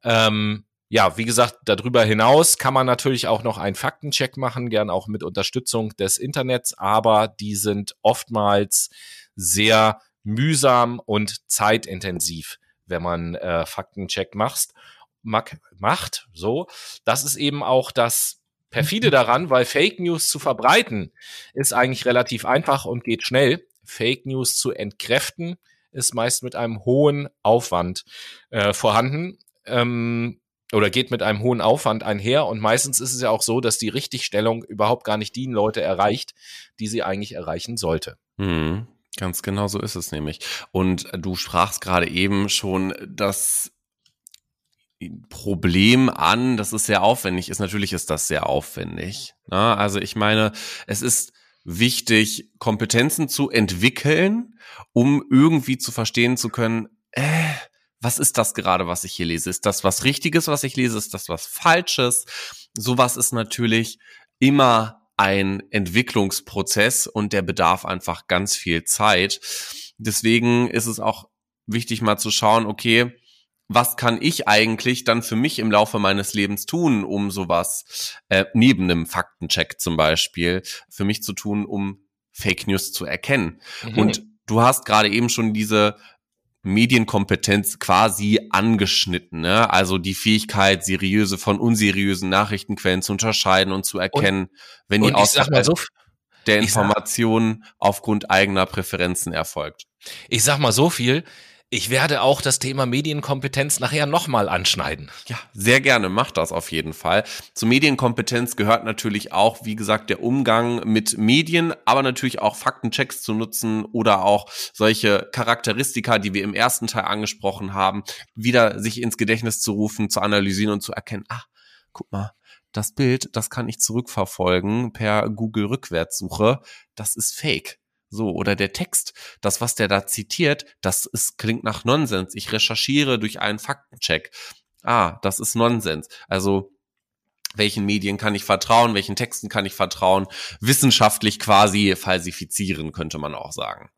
Ähm, ja, wie gesagt, darüber hinaus kann man natürlich auch noch einen Faktencheck machen, gern auch mit Unterstützung des Internets, aber die sind oftmals sehr mühsam und zeitintensiv, wenn man äh, Faktencheck macht. Macht so. Das ist eben auch das perfide daran, weil Fake News zu verbreiten ist eigentlich relativ einfach und geht schnell. Fake News zu entkräften ist meist mit einem hohen Aufwand äh, vorhanden. Ähm, oder geht mit einem hohen Aufwand einher. Und meistens ist es ja auch so, dass die Richtigstellung überhaupt gar nicht die Leute erreicht, die sie eigentlich erreichen sollte. Hm, ganz genau so ist es nämlich. Und du sprachst gerade eben schon das Problem an, dass es sehr aufwendig ist. Natürlich ist das sehr aufwendig. Na, ne? also ich meine, es ist wichtig, Kompetenzen zu entwickeln, um irgendwie zu verstehen zu können, äh, was ist das gerade, was ich hier lese? Ist das was Richtiges, was ich lese? Ist das was Falsches? Sowas ist natürlich immer ein Entwicklungsprozess und der bedarf einfach ganz viel Zeit. Deswegen ist es auch wichtig mal zu schauen, okay, was kann ich eigentlich dann für mich im Laufe meines Lebens tun, um sowas äh, neben einem Faktencheck zum Beispiel für mich zu tun, um Fake News zu erkennen. Mhm. Und du hast gerade eben schon diese Medienkompetenz quasi angeschnitten. Ne? Also die Fähigkeit, seriöse von unseriösen Nachrichtenquellen zu unterscheiden und zu erkennen, und, wenn die Aussage so, der Information aufgrund eigener Präferenzen erfolgt. Ich sag mal so viel, ich werde auch das Thema Medienkompetenz nachher nochmal anschneiden. Ja, sehr gerne, macht das auf jeden Fall. Zu Medienkompetenz gehört natürlich auch, wie gesagt, der Umgang mit Medien, aber natürlich auch Faktenchecks zu nutzen oder auch solche Charakteristika, die wir im ersten Teil angesprochen haben, wieder sich ins Gedächtnis zu rufen, zu analysieren und zu erkennen, ah, guck mal, das Bild, das kann ich zurückverfolgen per Google Rückwärtssuche, das ist fake so, oder der Text, das, was der da zitiert, das ist, klingt nach Nonsens. Ich recherchiere durch einen Faktencheck. Ah, das ist Nonsens. Also, welchen Medien kann ich vertrauen, welchen Texten kann ich vertrauen, wissenschaftlich quasi falsifizieren, könnte man auch sagen.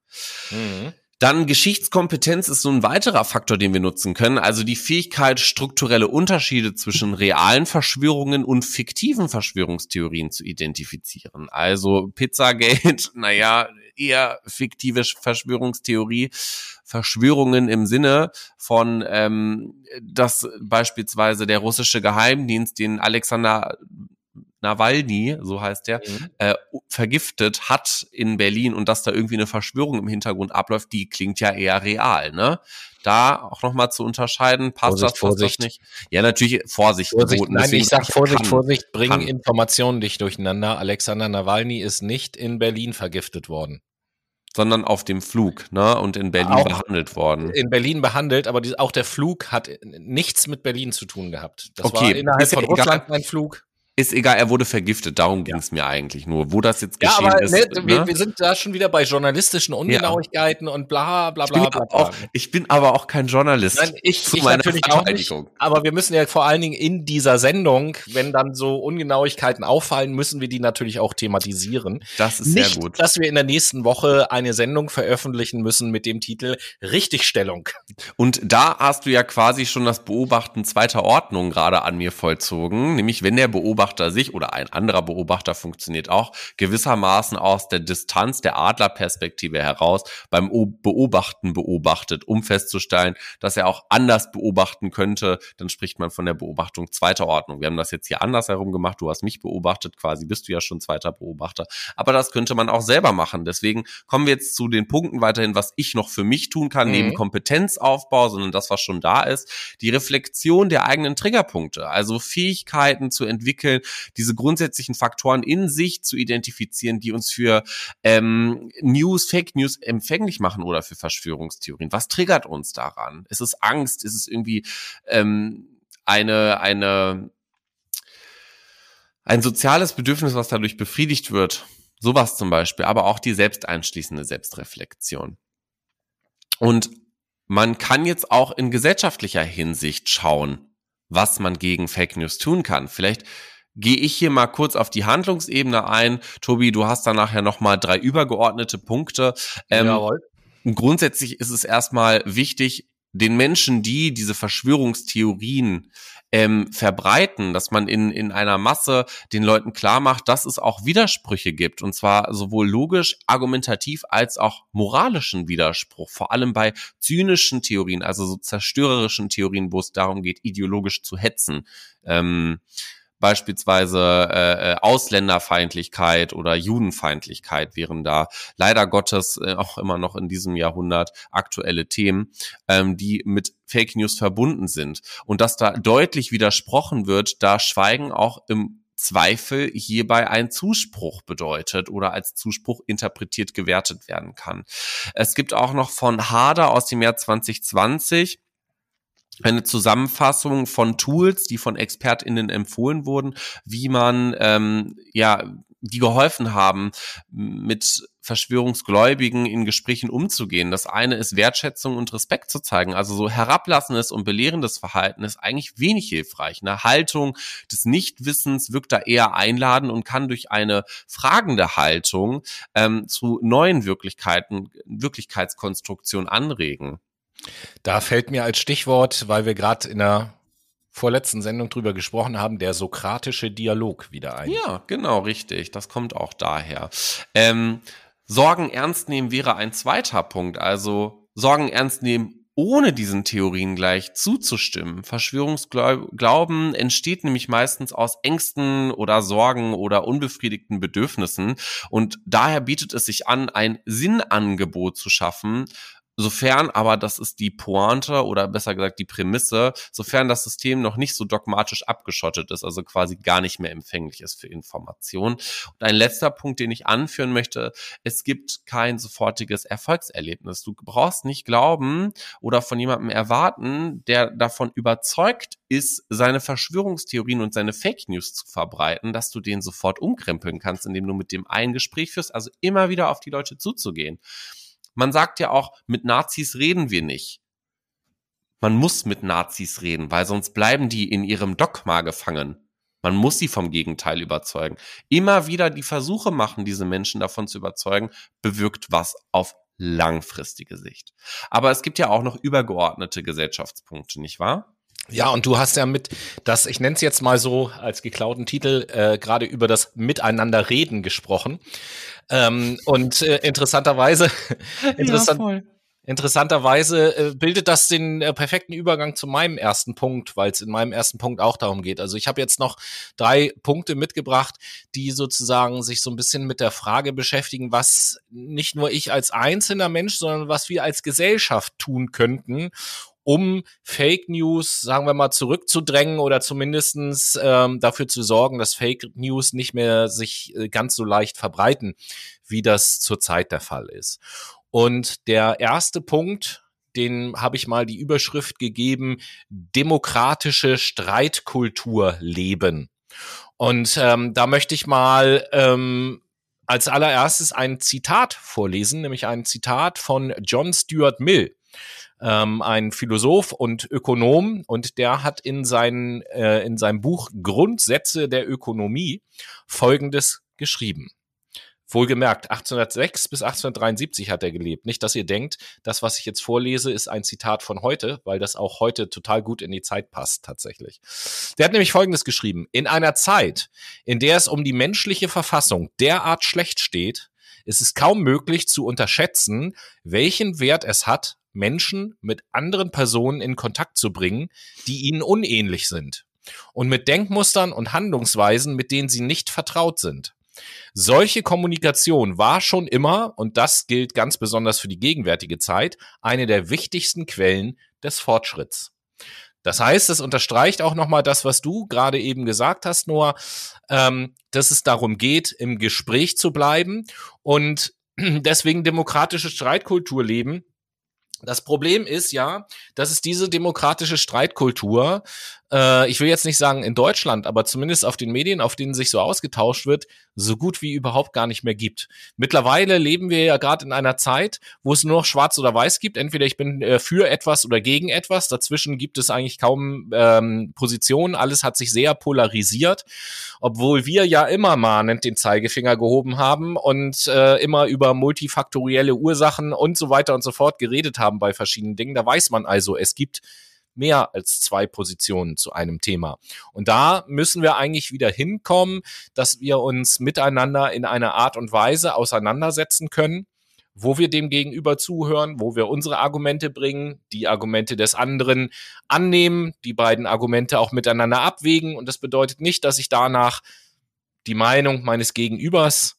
Mhm. Dann Geschichtskompetenz ist so ein weiterer Faktor, den wir nutzen können. Also die Fähigkeit, strukturelle Unterschiede zwischen realen Verschwörungen und fiktiven Verschwörungstheorien zu identifizieren. Also Pizzagate, naja, eher fiktive Verschwörungstheorie. Verschwörungen im Sinne von, ähm, dass beispielsweise der russische Geheimdienst den Alexander Nawalny, so heißt der, mhm. äh, vergiftet hat in Berlin und dass da irgendwie eine Verschwörung im Hintergrund abläuft, die klingt ja eher real, ne? Da auch nochmal zu unterscheiden, passt Vorsicht, das, passt Vorsicht. das nicht? Ja, natürlich Vorsicht. Vorsicht geboten. Nein, ich sag Vorsicht, kann, Vorsicht, bringen kann. Informationen dich durcheinander. Alexander Nawalny ist nicht in Berlin vergiftet worden sondern auf dem Flug, ne? Und in Berlin auch behandelt worden. In Berlin behandelt, aber die, auch der Flug hat nichts mit Berlin zu tun gehabt. Das okay. war innerhalb von Russland ein Flug. Ist egal, er wurde vergiftet, darum ging es ja. mir eigentlich nur. Wo das jetzt geschehen ja, aber, ist. Ne, ne? Wir, wir, sind da schon wieder bei journalistischen Ungenauigkeiten ja. und bla bla bla. Ich bin, bla, Auch, ich bin aber auch kein Journalist. Nein, ich, ich natürlich auch nicht. Aber wir müssen ja vor allen Dingen in dieser Sendung, wenn dann so Ungenauigkeiten auffallen, müssen wir die natürlich auch thematisieren. Das ist nicht, sehr gut. Dass wir in der nächsten Woche eine Sendung veröffentlichen müssen mit dem Titel Richtigstellung. Und da hast du ja quasi schon das Beobachten zweiter Ordnung gerade an mir vollzogen. Nämlich, wenn der Beobachter Beobachter sich oder ein anderer Beobachter funktioniert auch gewissermaßen aus der Distanz der Adlerperspektive heraus beim Beobachten beobachtet, um festzustellen, dass er auch anders beobachten könnte, dann spricht man von der Beobachtung zweiter Ordnung. Wir haben das jetzt hier andersherum gemacht. Du hast mich beobachtet, quasi bist du ja schon zweiter Beobachter. Aber das könnte man auch selber machen. Deswegen kommen wir jetzt zu den Punkten weiterhin, was ich noch für mich tun kann, mhm. neben Kompetenzaufbau, sondern das, was schon da ist. Die Reflexion der eigenen Triggerpunkte, also Fähigkeiten zu entwickeln, diese grundsätzlichen Faktoren in sich zu identifizieren, die uns für ähm, News, Fake News empfänglich machen oder für Verschwörungstheorien. Was triggert uns daran? Ist es Angst? Ist es irgendwie ähm, eine, eine, ein soziales Bedürfnis, was dadurch befriedigt wird? Sowas zum Beispiel, aber auch die selbsteinschließende Selbstreflexion. Und man kann jetzt auch in gesellschaftlicher Hinsicht schauen, was man gegen Fake News tun kann. Vielleicht gehe ich hier mal kurz auf die Handlungsebene ein. Tobi, du hast da nachher nochmal drei übergeordnete Punkte. Ähm, Jawohl. Grundsätzlich ist es erstmal wichtig, den Menschen, die diese Verschwörungstheorien ähm, verbreiten, dass man in, in einer Masse den Leuten klar macht, dass es auch Widersprüche gibt. Und zwar sowohl logisch, argumentativ als auch moralischen Widerspruch. Vor allem bei zynischen Theorien, also so zerstörerischen Theorien, wo es darum geht, ideologisch zu hetzen. Ähm, beispielsweise äh, äh, Ausländerfeindlichkeit oder Judenfeindlichkeit wären da leider Gottes äh, auch immer noch in diesem Jahrhundert aktuelle Themen, ähm, die mit Fake News verbunden sind. Und dass da deutlich widersprochen wird, da Schweigen auch im Zweifel hierbei ein Zuspruch bedeutet oder als Zuspruch interpretiert gewertet werden kann. Es gibt auch noch von Harder aus dem Jahr 2020 eine Zusammenfassung von Tools, die von ExpertInnen empfohlen wurden, wie man ähm, ja die geholfen haben, mit Verschwörungsgläubigen in Gesprächen umzugehen. Das eine ist Wertschätzung und Respekt zu zeigen. Also so herablassendes und belehrendes Verhalten ist eigentlich wenig hilfreich. Eine Haltung des Nichtwissens wirkt da eher einladen und kann durch eine fragende Haltung ähm, zu neuen Wirklichkeiten, Wirklichkeitskonstruktion anregen. Da fällt mir als Stichwort, weil wir gerade in der vorletzten Sendung drüber gesprochen haben, der sokratische Dialog wieder ein. Ja, genau, richtig. Das kommt auch daher. Ähm, Sorgen ernst nehmen wäre ein zweiter Punkt. Also Sorgen ernst nehmen ohne diesen Theorien gleich zuzustimmen. Verschwörungsglauben entsteht nämlich meistens aus Ängsten oder Sorgen oder unbefriedigten Bedürfnissen und daher bietet es sich an, ein Sinnangebot zu schaffen, Sofern aber, das ist die Pointe oder besser gesagt die Prämisse, sofern das System noch nicht so dogmatisch abgeschottet ist, also quasi gar nicht mehr empfänglich ist für Informationen. Und ein letzter Punkt, den ich anführen möchte, es gibt kein sofortiges Erfolgserlebnis. Du brauchst nicht glauben oder von jemandem erwarten, der davon überzeugt ist, seine Verschwörungstheorien und seine Fake News zu verbreiten, dass du den sofort umkrempeln kannst, indem du mit dem ein Gespräch führst, also immer wieder auf die Leute zuzugehen. Man sagt ja auch, mit Nazis reden wir nicht. Man muss mit Nazis reden, weil sonst bleiben die in ihrem Dogma gefangen. Man muss sie vom Gegenteil überzeugen. Immer wieder die Versuche machen, diese Menschen davon zu überzeugen, bewirkt was auf langfristige Sicht. Aber es gibt ja auch noch übergeordnete Gesellschaftspunkte, nicht wahr? Ja, und du hast ja mit das, ich nenne es jetzt mal so als geklauten Titel, äh, gerade über das Miteinander reden gesprochen. Ähm, und äh, interessanterweise, interessant, ja, interessanterweise äh, bildet das den äh, perfekten Übergang zu meinem ersten Punkt, weil es in meinem ersten Punkt auch darum geht. Also ich habe jetzt noch drei Punkte mitgebracht, die sozusagen sich so ein bisschen mit der Frage beschäftigen, was nicht nur ich als einzelner Mensch, sondern was wir als Gesellschaft tun könnten, um Fake News, sagen wir mal, zurückzudrängen oder zumindestens ähm, dafür zu sorgen, dass Fake News nicht mehr sich äh, ganz so leicht verbreiten, wie das zurzeit der Fall ist. Und der erste Punkt, den habe ich mal die Überschrift gegeben, demokratische Streitkultur leben. Und ähm, da möchte ich mal ähm, als allererstes ein Zitat vorlesen, nämlich ein Zitat von John Stuart Mill ähm, ein Philosoph und Ökonom und der hat in, seinen, äh, in seinem Buch Grundsätze der Ökonomie Folgendes geschrieben. Wohlgemerkt, 1806 bis 1873 hat er gelebt. Nicht, dass ihr denkt, das, was ich jetzt vorlese, ist ein Zitat von heute, weil das auch heute total gut in die Zeit passt, tatsächlich. Der hat nämlich Folgendes geschrieben. In einer Zeit, in der es um die menschliche Verfassung derart schlecht steht, ist es kaum möglich zu unterschätzen, welchen Wert es hat, Menschen mit anderen Personen in Kontakt zu bringen, die ihnen unähnlich sind und mit Denkmustern und Handlungsweisen, mit denen sie nicht vertraut sind. Solche Kommunikation war schon immer, und das gilt ganz besonders für die gegenwärtige Zeit, eine der wichtigsten Quellen des Fortschritts. Das heißt, es unterstreicht auch nochmal das, was du gerade eben gesagt hast, Noah, ähm, dass es darum geht, im Gespräch zu bleiben und deswegen demokratische Streitkultur leben, das Problem ist ja, dass es diese demokratische Streitkultur, äh, ich will jetzt nicht sagen in Deutschland, aber zumindest auf den Medien, auf denen sich so ausgetauscht wird, so gut wie überhaupt gar nicht mehr gibt. Mittlerweile leben wir ja gerade in einer Zeit, wo es nur noch schwarz oder weiß gibt. Entweder ich bin äh, für etwas oder gegen etwas. Dazwischen gibt es eigentlich kaum ähm, Positionen. Alles hat sich sehr polarisiert, obwohl wir ja immer mahnend den Zeigefinger gehoben haben und äh, immer über multifaktorielle Ursachen und so weiter und so fort geredet haben haben bei verschiedenen Dingen. Da weiß man also, es gibt mehr als zwei Positionen zu einem Thema. Und da müssen wir eigentlich wieder hinkommen, dass wir uns miteinander in einer Art und Weise auseinandersetzen können, wo wir dem Gegenüber zuhören, wo wir unsere Argumente bringen, die Argumente des anderen annehmen, die beiden Argumente auch miteinander abwägen. Und das bedeutet nicht, dass ich danach die Meinung meines Gegenübers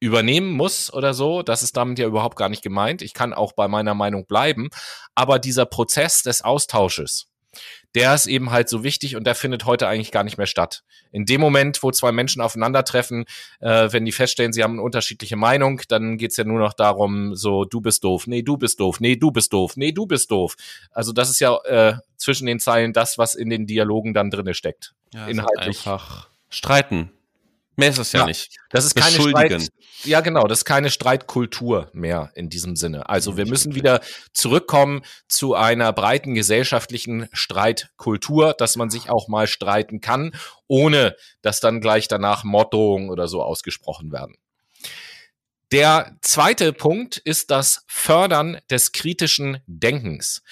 übernehmen muss oder so. Das ist damit ja überhaupt gar nicht gemeint. Ich kann auch bei meiner Meinung bleiben. Aber dieser Prozess des Austausches, der ist eben halt so wichtig und der findet heute eigentlich gar nicht mehr statt. In dem Moment, wo zwei Menschen aufeinandertreffen, äh, wenn die feststellen, sie haben eine unterschiedliche Meinung, dann geht's ja nur noch darum, so, du bist doof, nee, du bist doof, nee, du bist doof, nee, du bist doof. Also das ist ja äh, zwischen den Zeilen das, was in den Dialogen dann drinne steckt. Ja, Inhaltlich. Einfach streiten. Mehr ist es ja, ja, nicht. Das ist keine Streit, ja, genau, das ist keine Streitkultur mehr in diesem Sinne. Also wir müssen wieder zurückkommen zu einer breiten gesellschaftlichen Streitkultur, dass man sich auch mal streiten kann, ohne dass dann gleich danach Morddrohungen oder so ausgesprochen werden. Der zweite Punkt ist das Fördern des kritischen Denkens.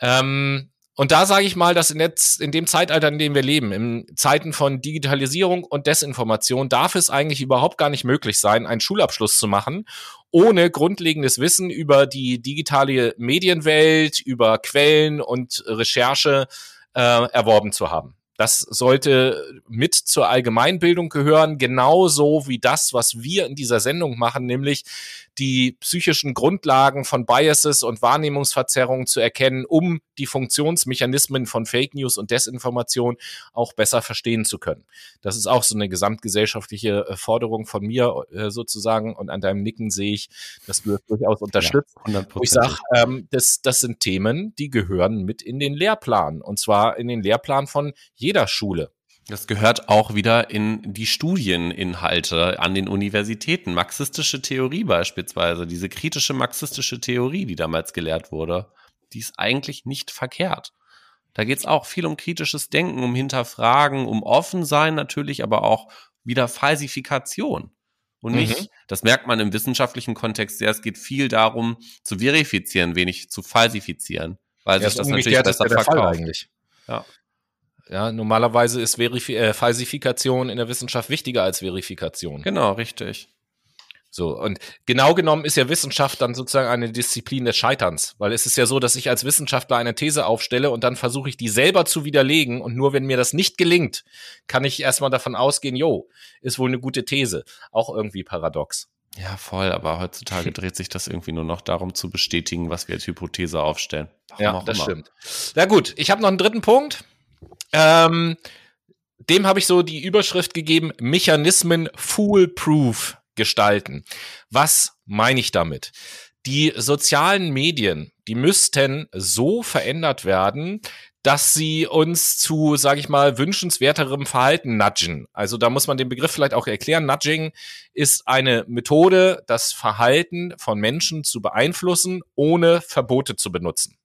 Ähm, und da sage ich mal, dass in, jetzt, in dem Zeitalter, in dem wir leben, in Zeiten von Digitalisierung und Desinformation, darf es eigentlich überhaupt gar nicht möglich sein, einen Schulabschluss zu machen, ohne grundlegendes Wissen über die digitale Medienwelt, über Quellen und Recherche äh, erworben zu haben. Das sollte mit zur Allgemeinbildung gehören, genauso wie das, was wir in dieser Sendung machen, nämlich die psychischen Grundlagen von Biases und Wahrnehmungsverzerrungen zu erkennen, um die Funktionsmechanismen von Fake News und Desinformation auch besser verstehen zu können. Das ist auch so eine gesamtgesellschaftliche äh, Forderung von mir äh, sozusagen und an deinem Nicken sehe ich, dass du das durchaus unterstützt. Ja, ich sage, ähm, das, das sind Themen, die gehören mit in den Lehrplan und zwar in den Lehrplan von jeder Schule. Das gehört auch wieder in die Studieninhalte an den Universitäten. Marxistische Theorie beispielsweise, diese kritische marxistische Theorie, die damals gelehrt wurde, die ist eigentlich nicht verkehrt. Da geht es auch viel um kritisches Denken, um Hinterfragen, um Offensein natürlich, aber auch wieder Falsifikation. Und nicht, mhm. das merkt man im wissenschaftlichen Kontext sehr, es geht viel darum, zu verifizieren, wenig zu falsifizieren, weil ja, sich das natürlich besser verkauft. Ja. Ja, normalerweise ist Verif äh, Falsifikation in der Wissenschaft wichtiger als Verifikation. Genau, richtig. So, und genau genommen ist ja Wissenschaft dann sozusagen eine Disziplin des Scheiterns, weil es ist ja so, dass ich als Wissenschaftler eine These aufstelle und dann versuche ich die selber zu widerlegen und nur wenn mir das nicht gelingt, kann ich erstmal davon ausgehen, jo, ist wohl eine gute These. Auch irgendwie paradox. Ja, voll, aber heutzutage dreht sich das irgendwie nur noch darum zu bestätigen, was wir als Hypothese aufstellen. Warum ja, das immer. stimmt. Na gut, ich habe noch einen dritten Punkt. Ähm, dem habe ich so die Überschrift gegeben, Mechanismen foolproof gestalten. Was meine ich damit? Die sozialen Medien, die müssten so verändert werden, dass sie uns zu, sage ich mal, wünschenswerterem Verhalten nudgen. Also da muss man den Begriff vielleicht auch erklären. Nudging ist eine Methode, das Verhalten von Menschen zu beeinflussen, ohne Verbote zu benutzen.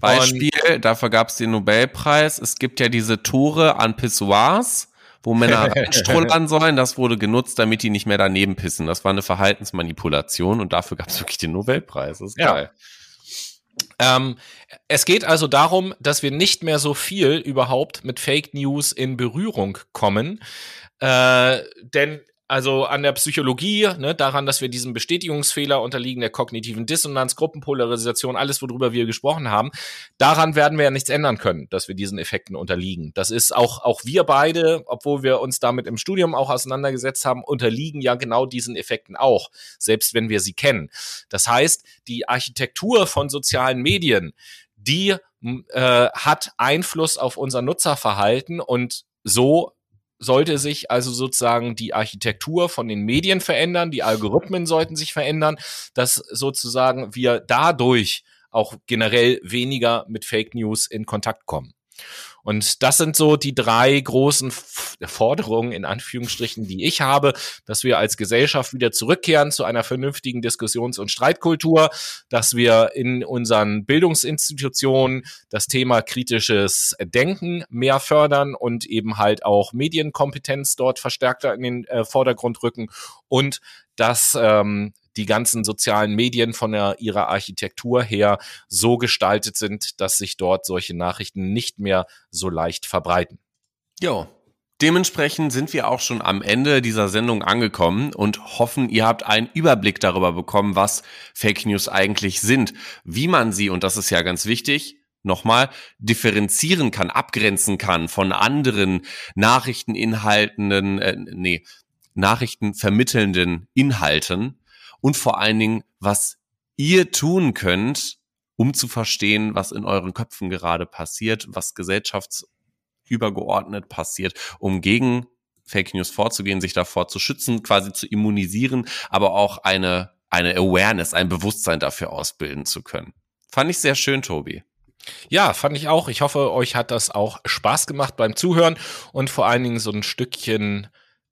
Beispiel, und dafür gab es den Nobelpreis. Es gibt ja diese Tore an Pissoirs, wo Männer reinstrullern sollen. Das wurde genutzt, damit die nicht mehr daneben pissen. Das war eine Verhaltensmanipulation und dafür gab es wirklich den Nobelpreis. Das ist ja. geil. Ähm, es geht also darum, dass wir nicht mehr so viel überhaupt mit Fake News in Berührung kommen. Äh, denn also an der Psychologie, ne, daran, dass wir diesem Bestätigungsfehler unterliegen, der kognitiven Dissonanz, Gruppenpolarisation, alles, worüber wir gesprochen haben, daran werden wir ja nichts ändern können, dass wir diesen Effekten unterliegen. Das ist auch, auch wir beide, obwohl wir uns damit im Studium auch auseinandergesetzt haben, unterliegen ja genau diesen Effekten auch, selbst wenn wir sie kennen. Das heißt, die Architektur von sozialen Medien, die äh, hat Einfluss auf unser Nutzerverhalten und so sollte sich also sozusagen die Architektur von den Medien verändern, die Algorithmen sollten sich verändern, dass sozusagen wir dadurch auch generell weniger mit Fake News in Kontakt kommen. Und das sind so die drei großen Forderungen in Anführungsstrichen, die ich habe, dass wir als Gesellschaft wieder zurückkehren zu einer vernünftigen Diskussions- und Streitkultur, dass wir in unseren Bildungsinstitutionen das Thema kritisches Denken mehr fördern und eben halt auch Medienkompetenz dort verstärkter in den äh, Vordergrund rücken und dass ähm, die ganzen sozialen Medien von der, ihrer Architektur her so gestaltet sind, dass sich dort solche Nachrichten nicht mehr so leicht verbreiten. Jo, Dementsprechend sind wir auch schon am Ende dieser Sendung angekommen und hoffen, ihr habt einen Überblick darüber bekommen, was Fake News eigentlich sind, wie man sie, und das ist ja ganz wichtig, nochmal differenzieren kann, abgrenzen kann von anderen Nachrichteninhaltenden, äh, nee, Nachrichten vermittelnden Inhalten und vor allen Dingen, was ihr tun könnt, um zu verstehen, was in euren Köpfen gerade passiert, was gesellschafts übergeordnet passiert, um gegen Fake News vorzugehen, sich davor zu schützen, quasi zu immunisieren, aber auch eine, eine Awareness, ein Bewusstsein dafür ausbilden zu können. Fand ich sehr schön, Tobi. Ja, fand ich auch. Ich hoffe, euch hat das auch Spaß gemacht beim Zuhören und vor allen Dingen so ein Stückchen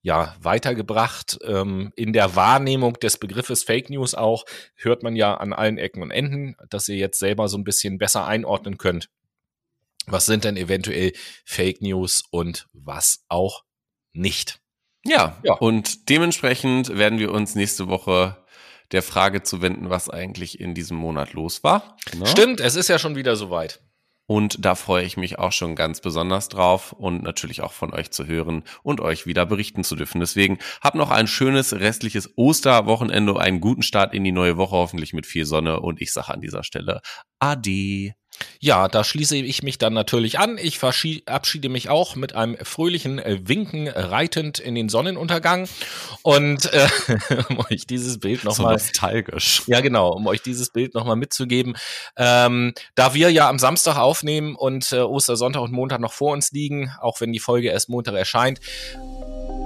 ja weitergebracht. Ähm, in der Wahrnehmung des Begriffes Fake News auch hört man ja an allen Ecken und Enden, dass ihr jetzt selber so ein bisschen besser einordnen könnt was sind denn eventuell Fake News und was auch nicht. Ja, ja, und dementsprechend werden wir uns nächste Woche der Frage zu wenden, was eigentlich in diesem Monat los war. Ne? Stimmt, es ist ja schon wieder soweit. Und da freue ich mich auch schon ganz besonders drauf und natürlich auch von euch zu hören und euch wieder berichten zu dürfen. Deswegen habt noch ein schönes restliches Osterwochenende, einen guten Start in die neue Woche, hoffentlich mit viel Sonne. Und ich sage an dieser Stelle Ade. Ja, da schließe ich mich dann natürlich an. Ich verabschiede mich auch mit einem fröhlichen äh, Winken reitend in den Sonnenuntergang und äh, um euch dieses Bild nochmal so nostalgisch. Ja, genau, um euch dieses Bild nochmal mitzugeben. Ähm, da wir ja am Samstag aufnehmen und äh, Ostersonntag und Montag noch vor uns liegen, auch wenn die Folge erst Montag erscheint,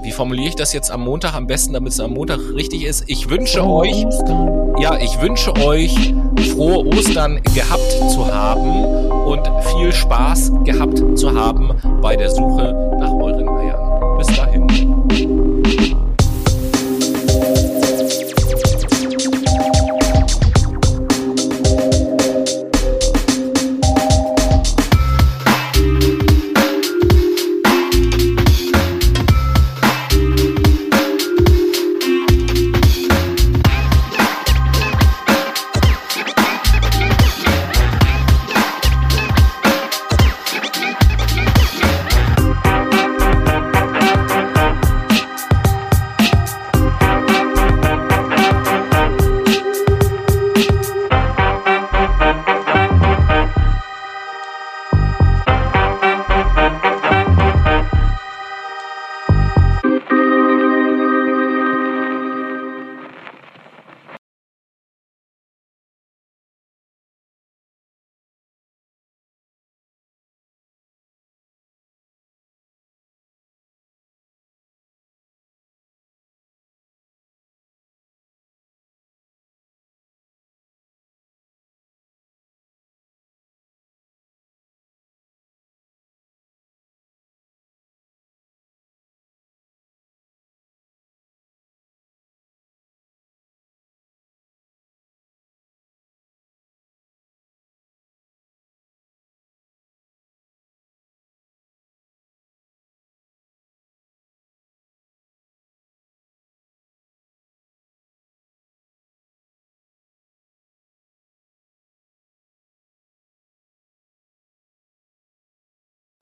wie formuliere ich das jetzt am Montag am besten, damit es am Montag richtig ist? Ich wünsche frohe euch, Ostern. ja, ich wünsche euch frohe Ostern gehabt zu haben und viel Spaß gehabt zu haben bei der Suche nach euren Eiern. Bis dahin.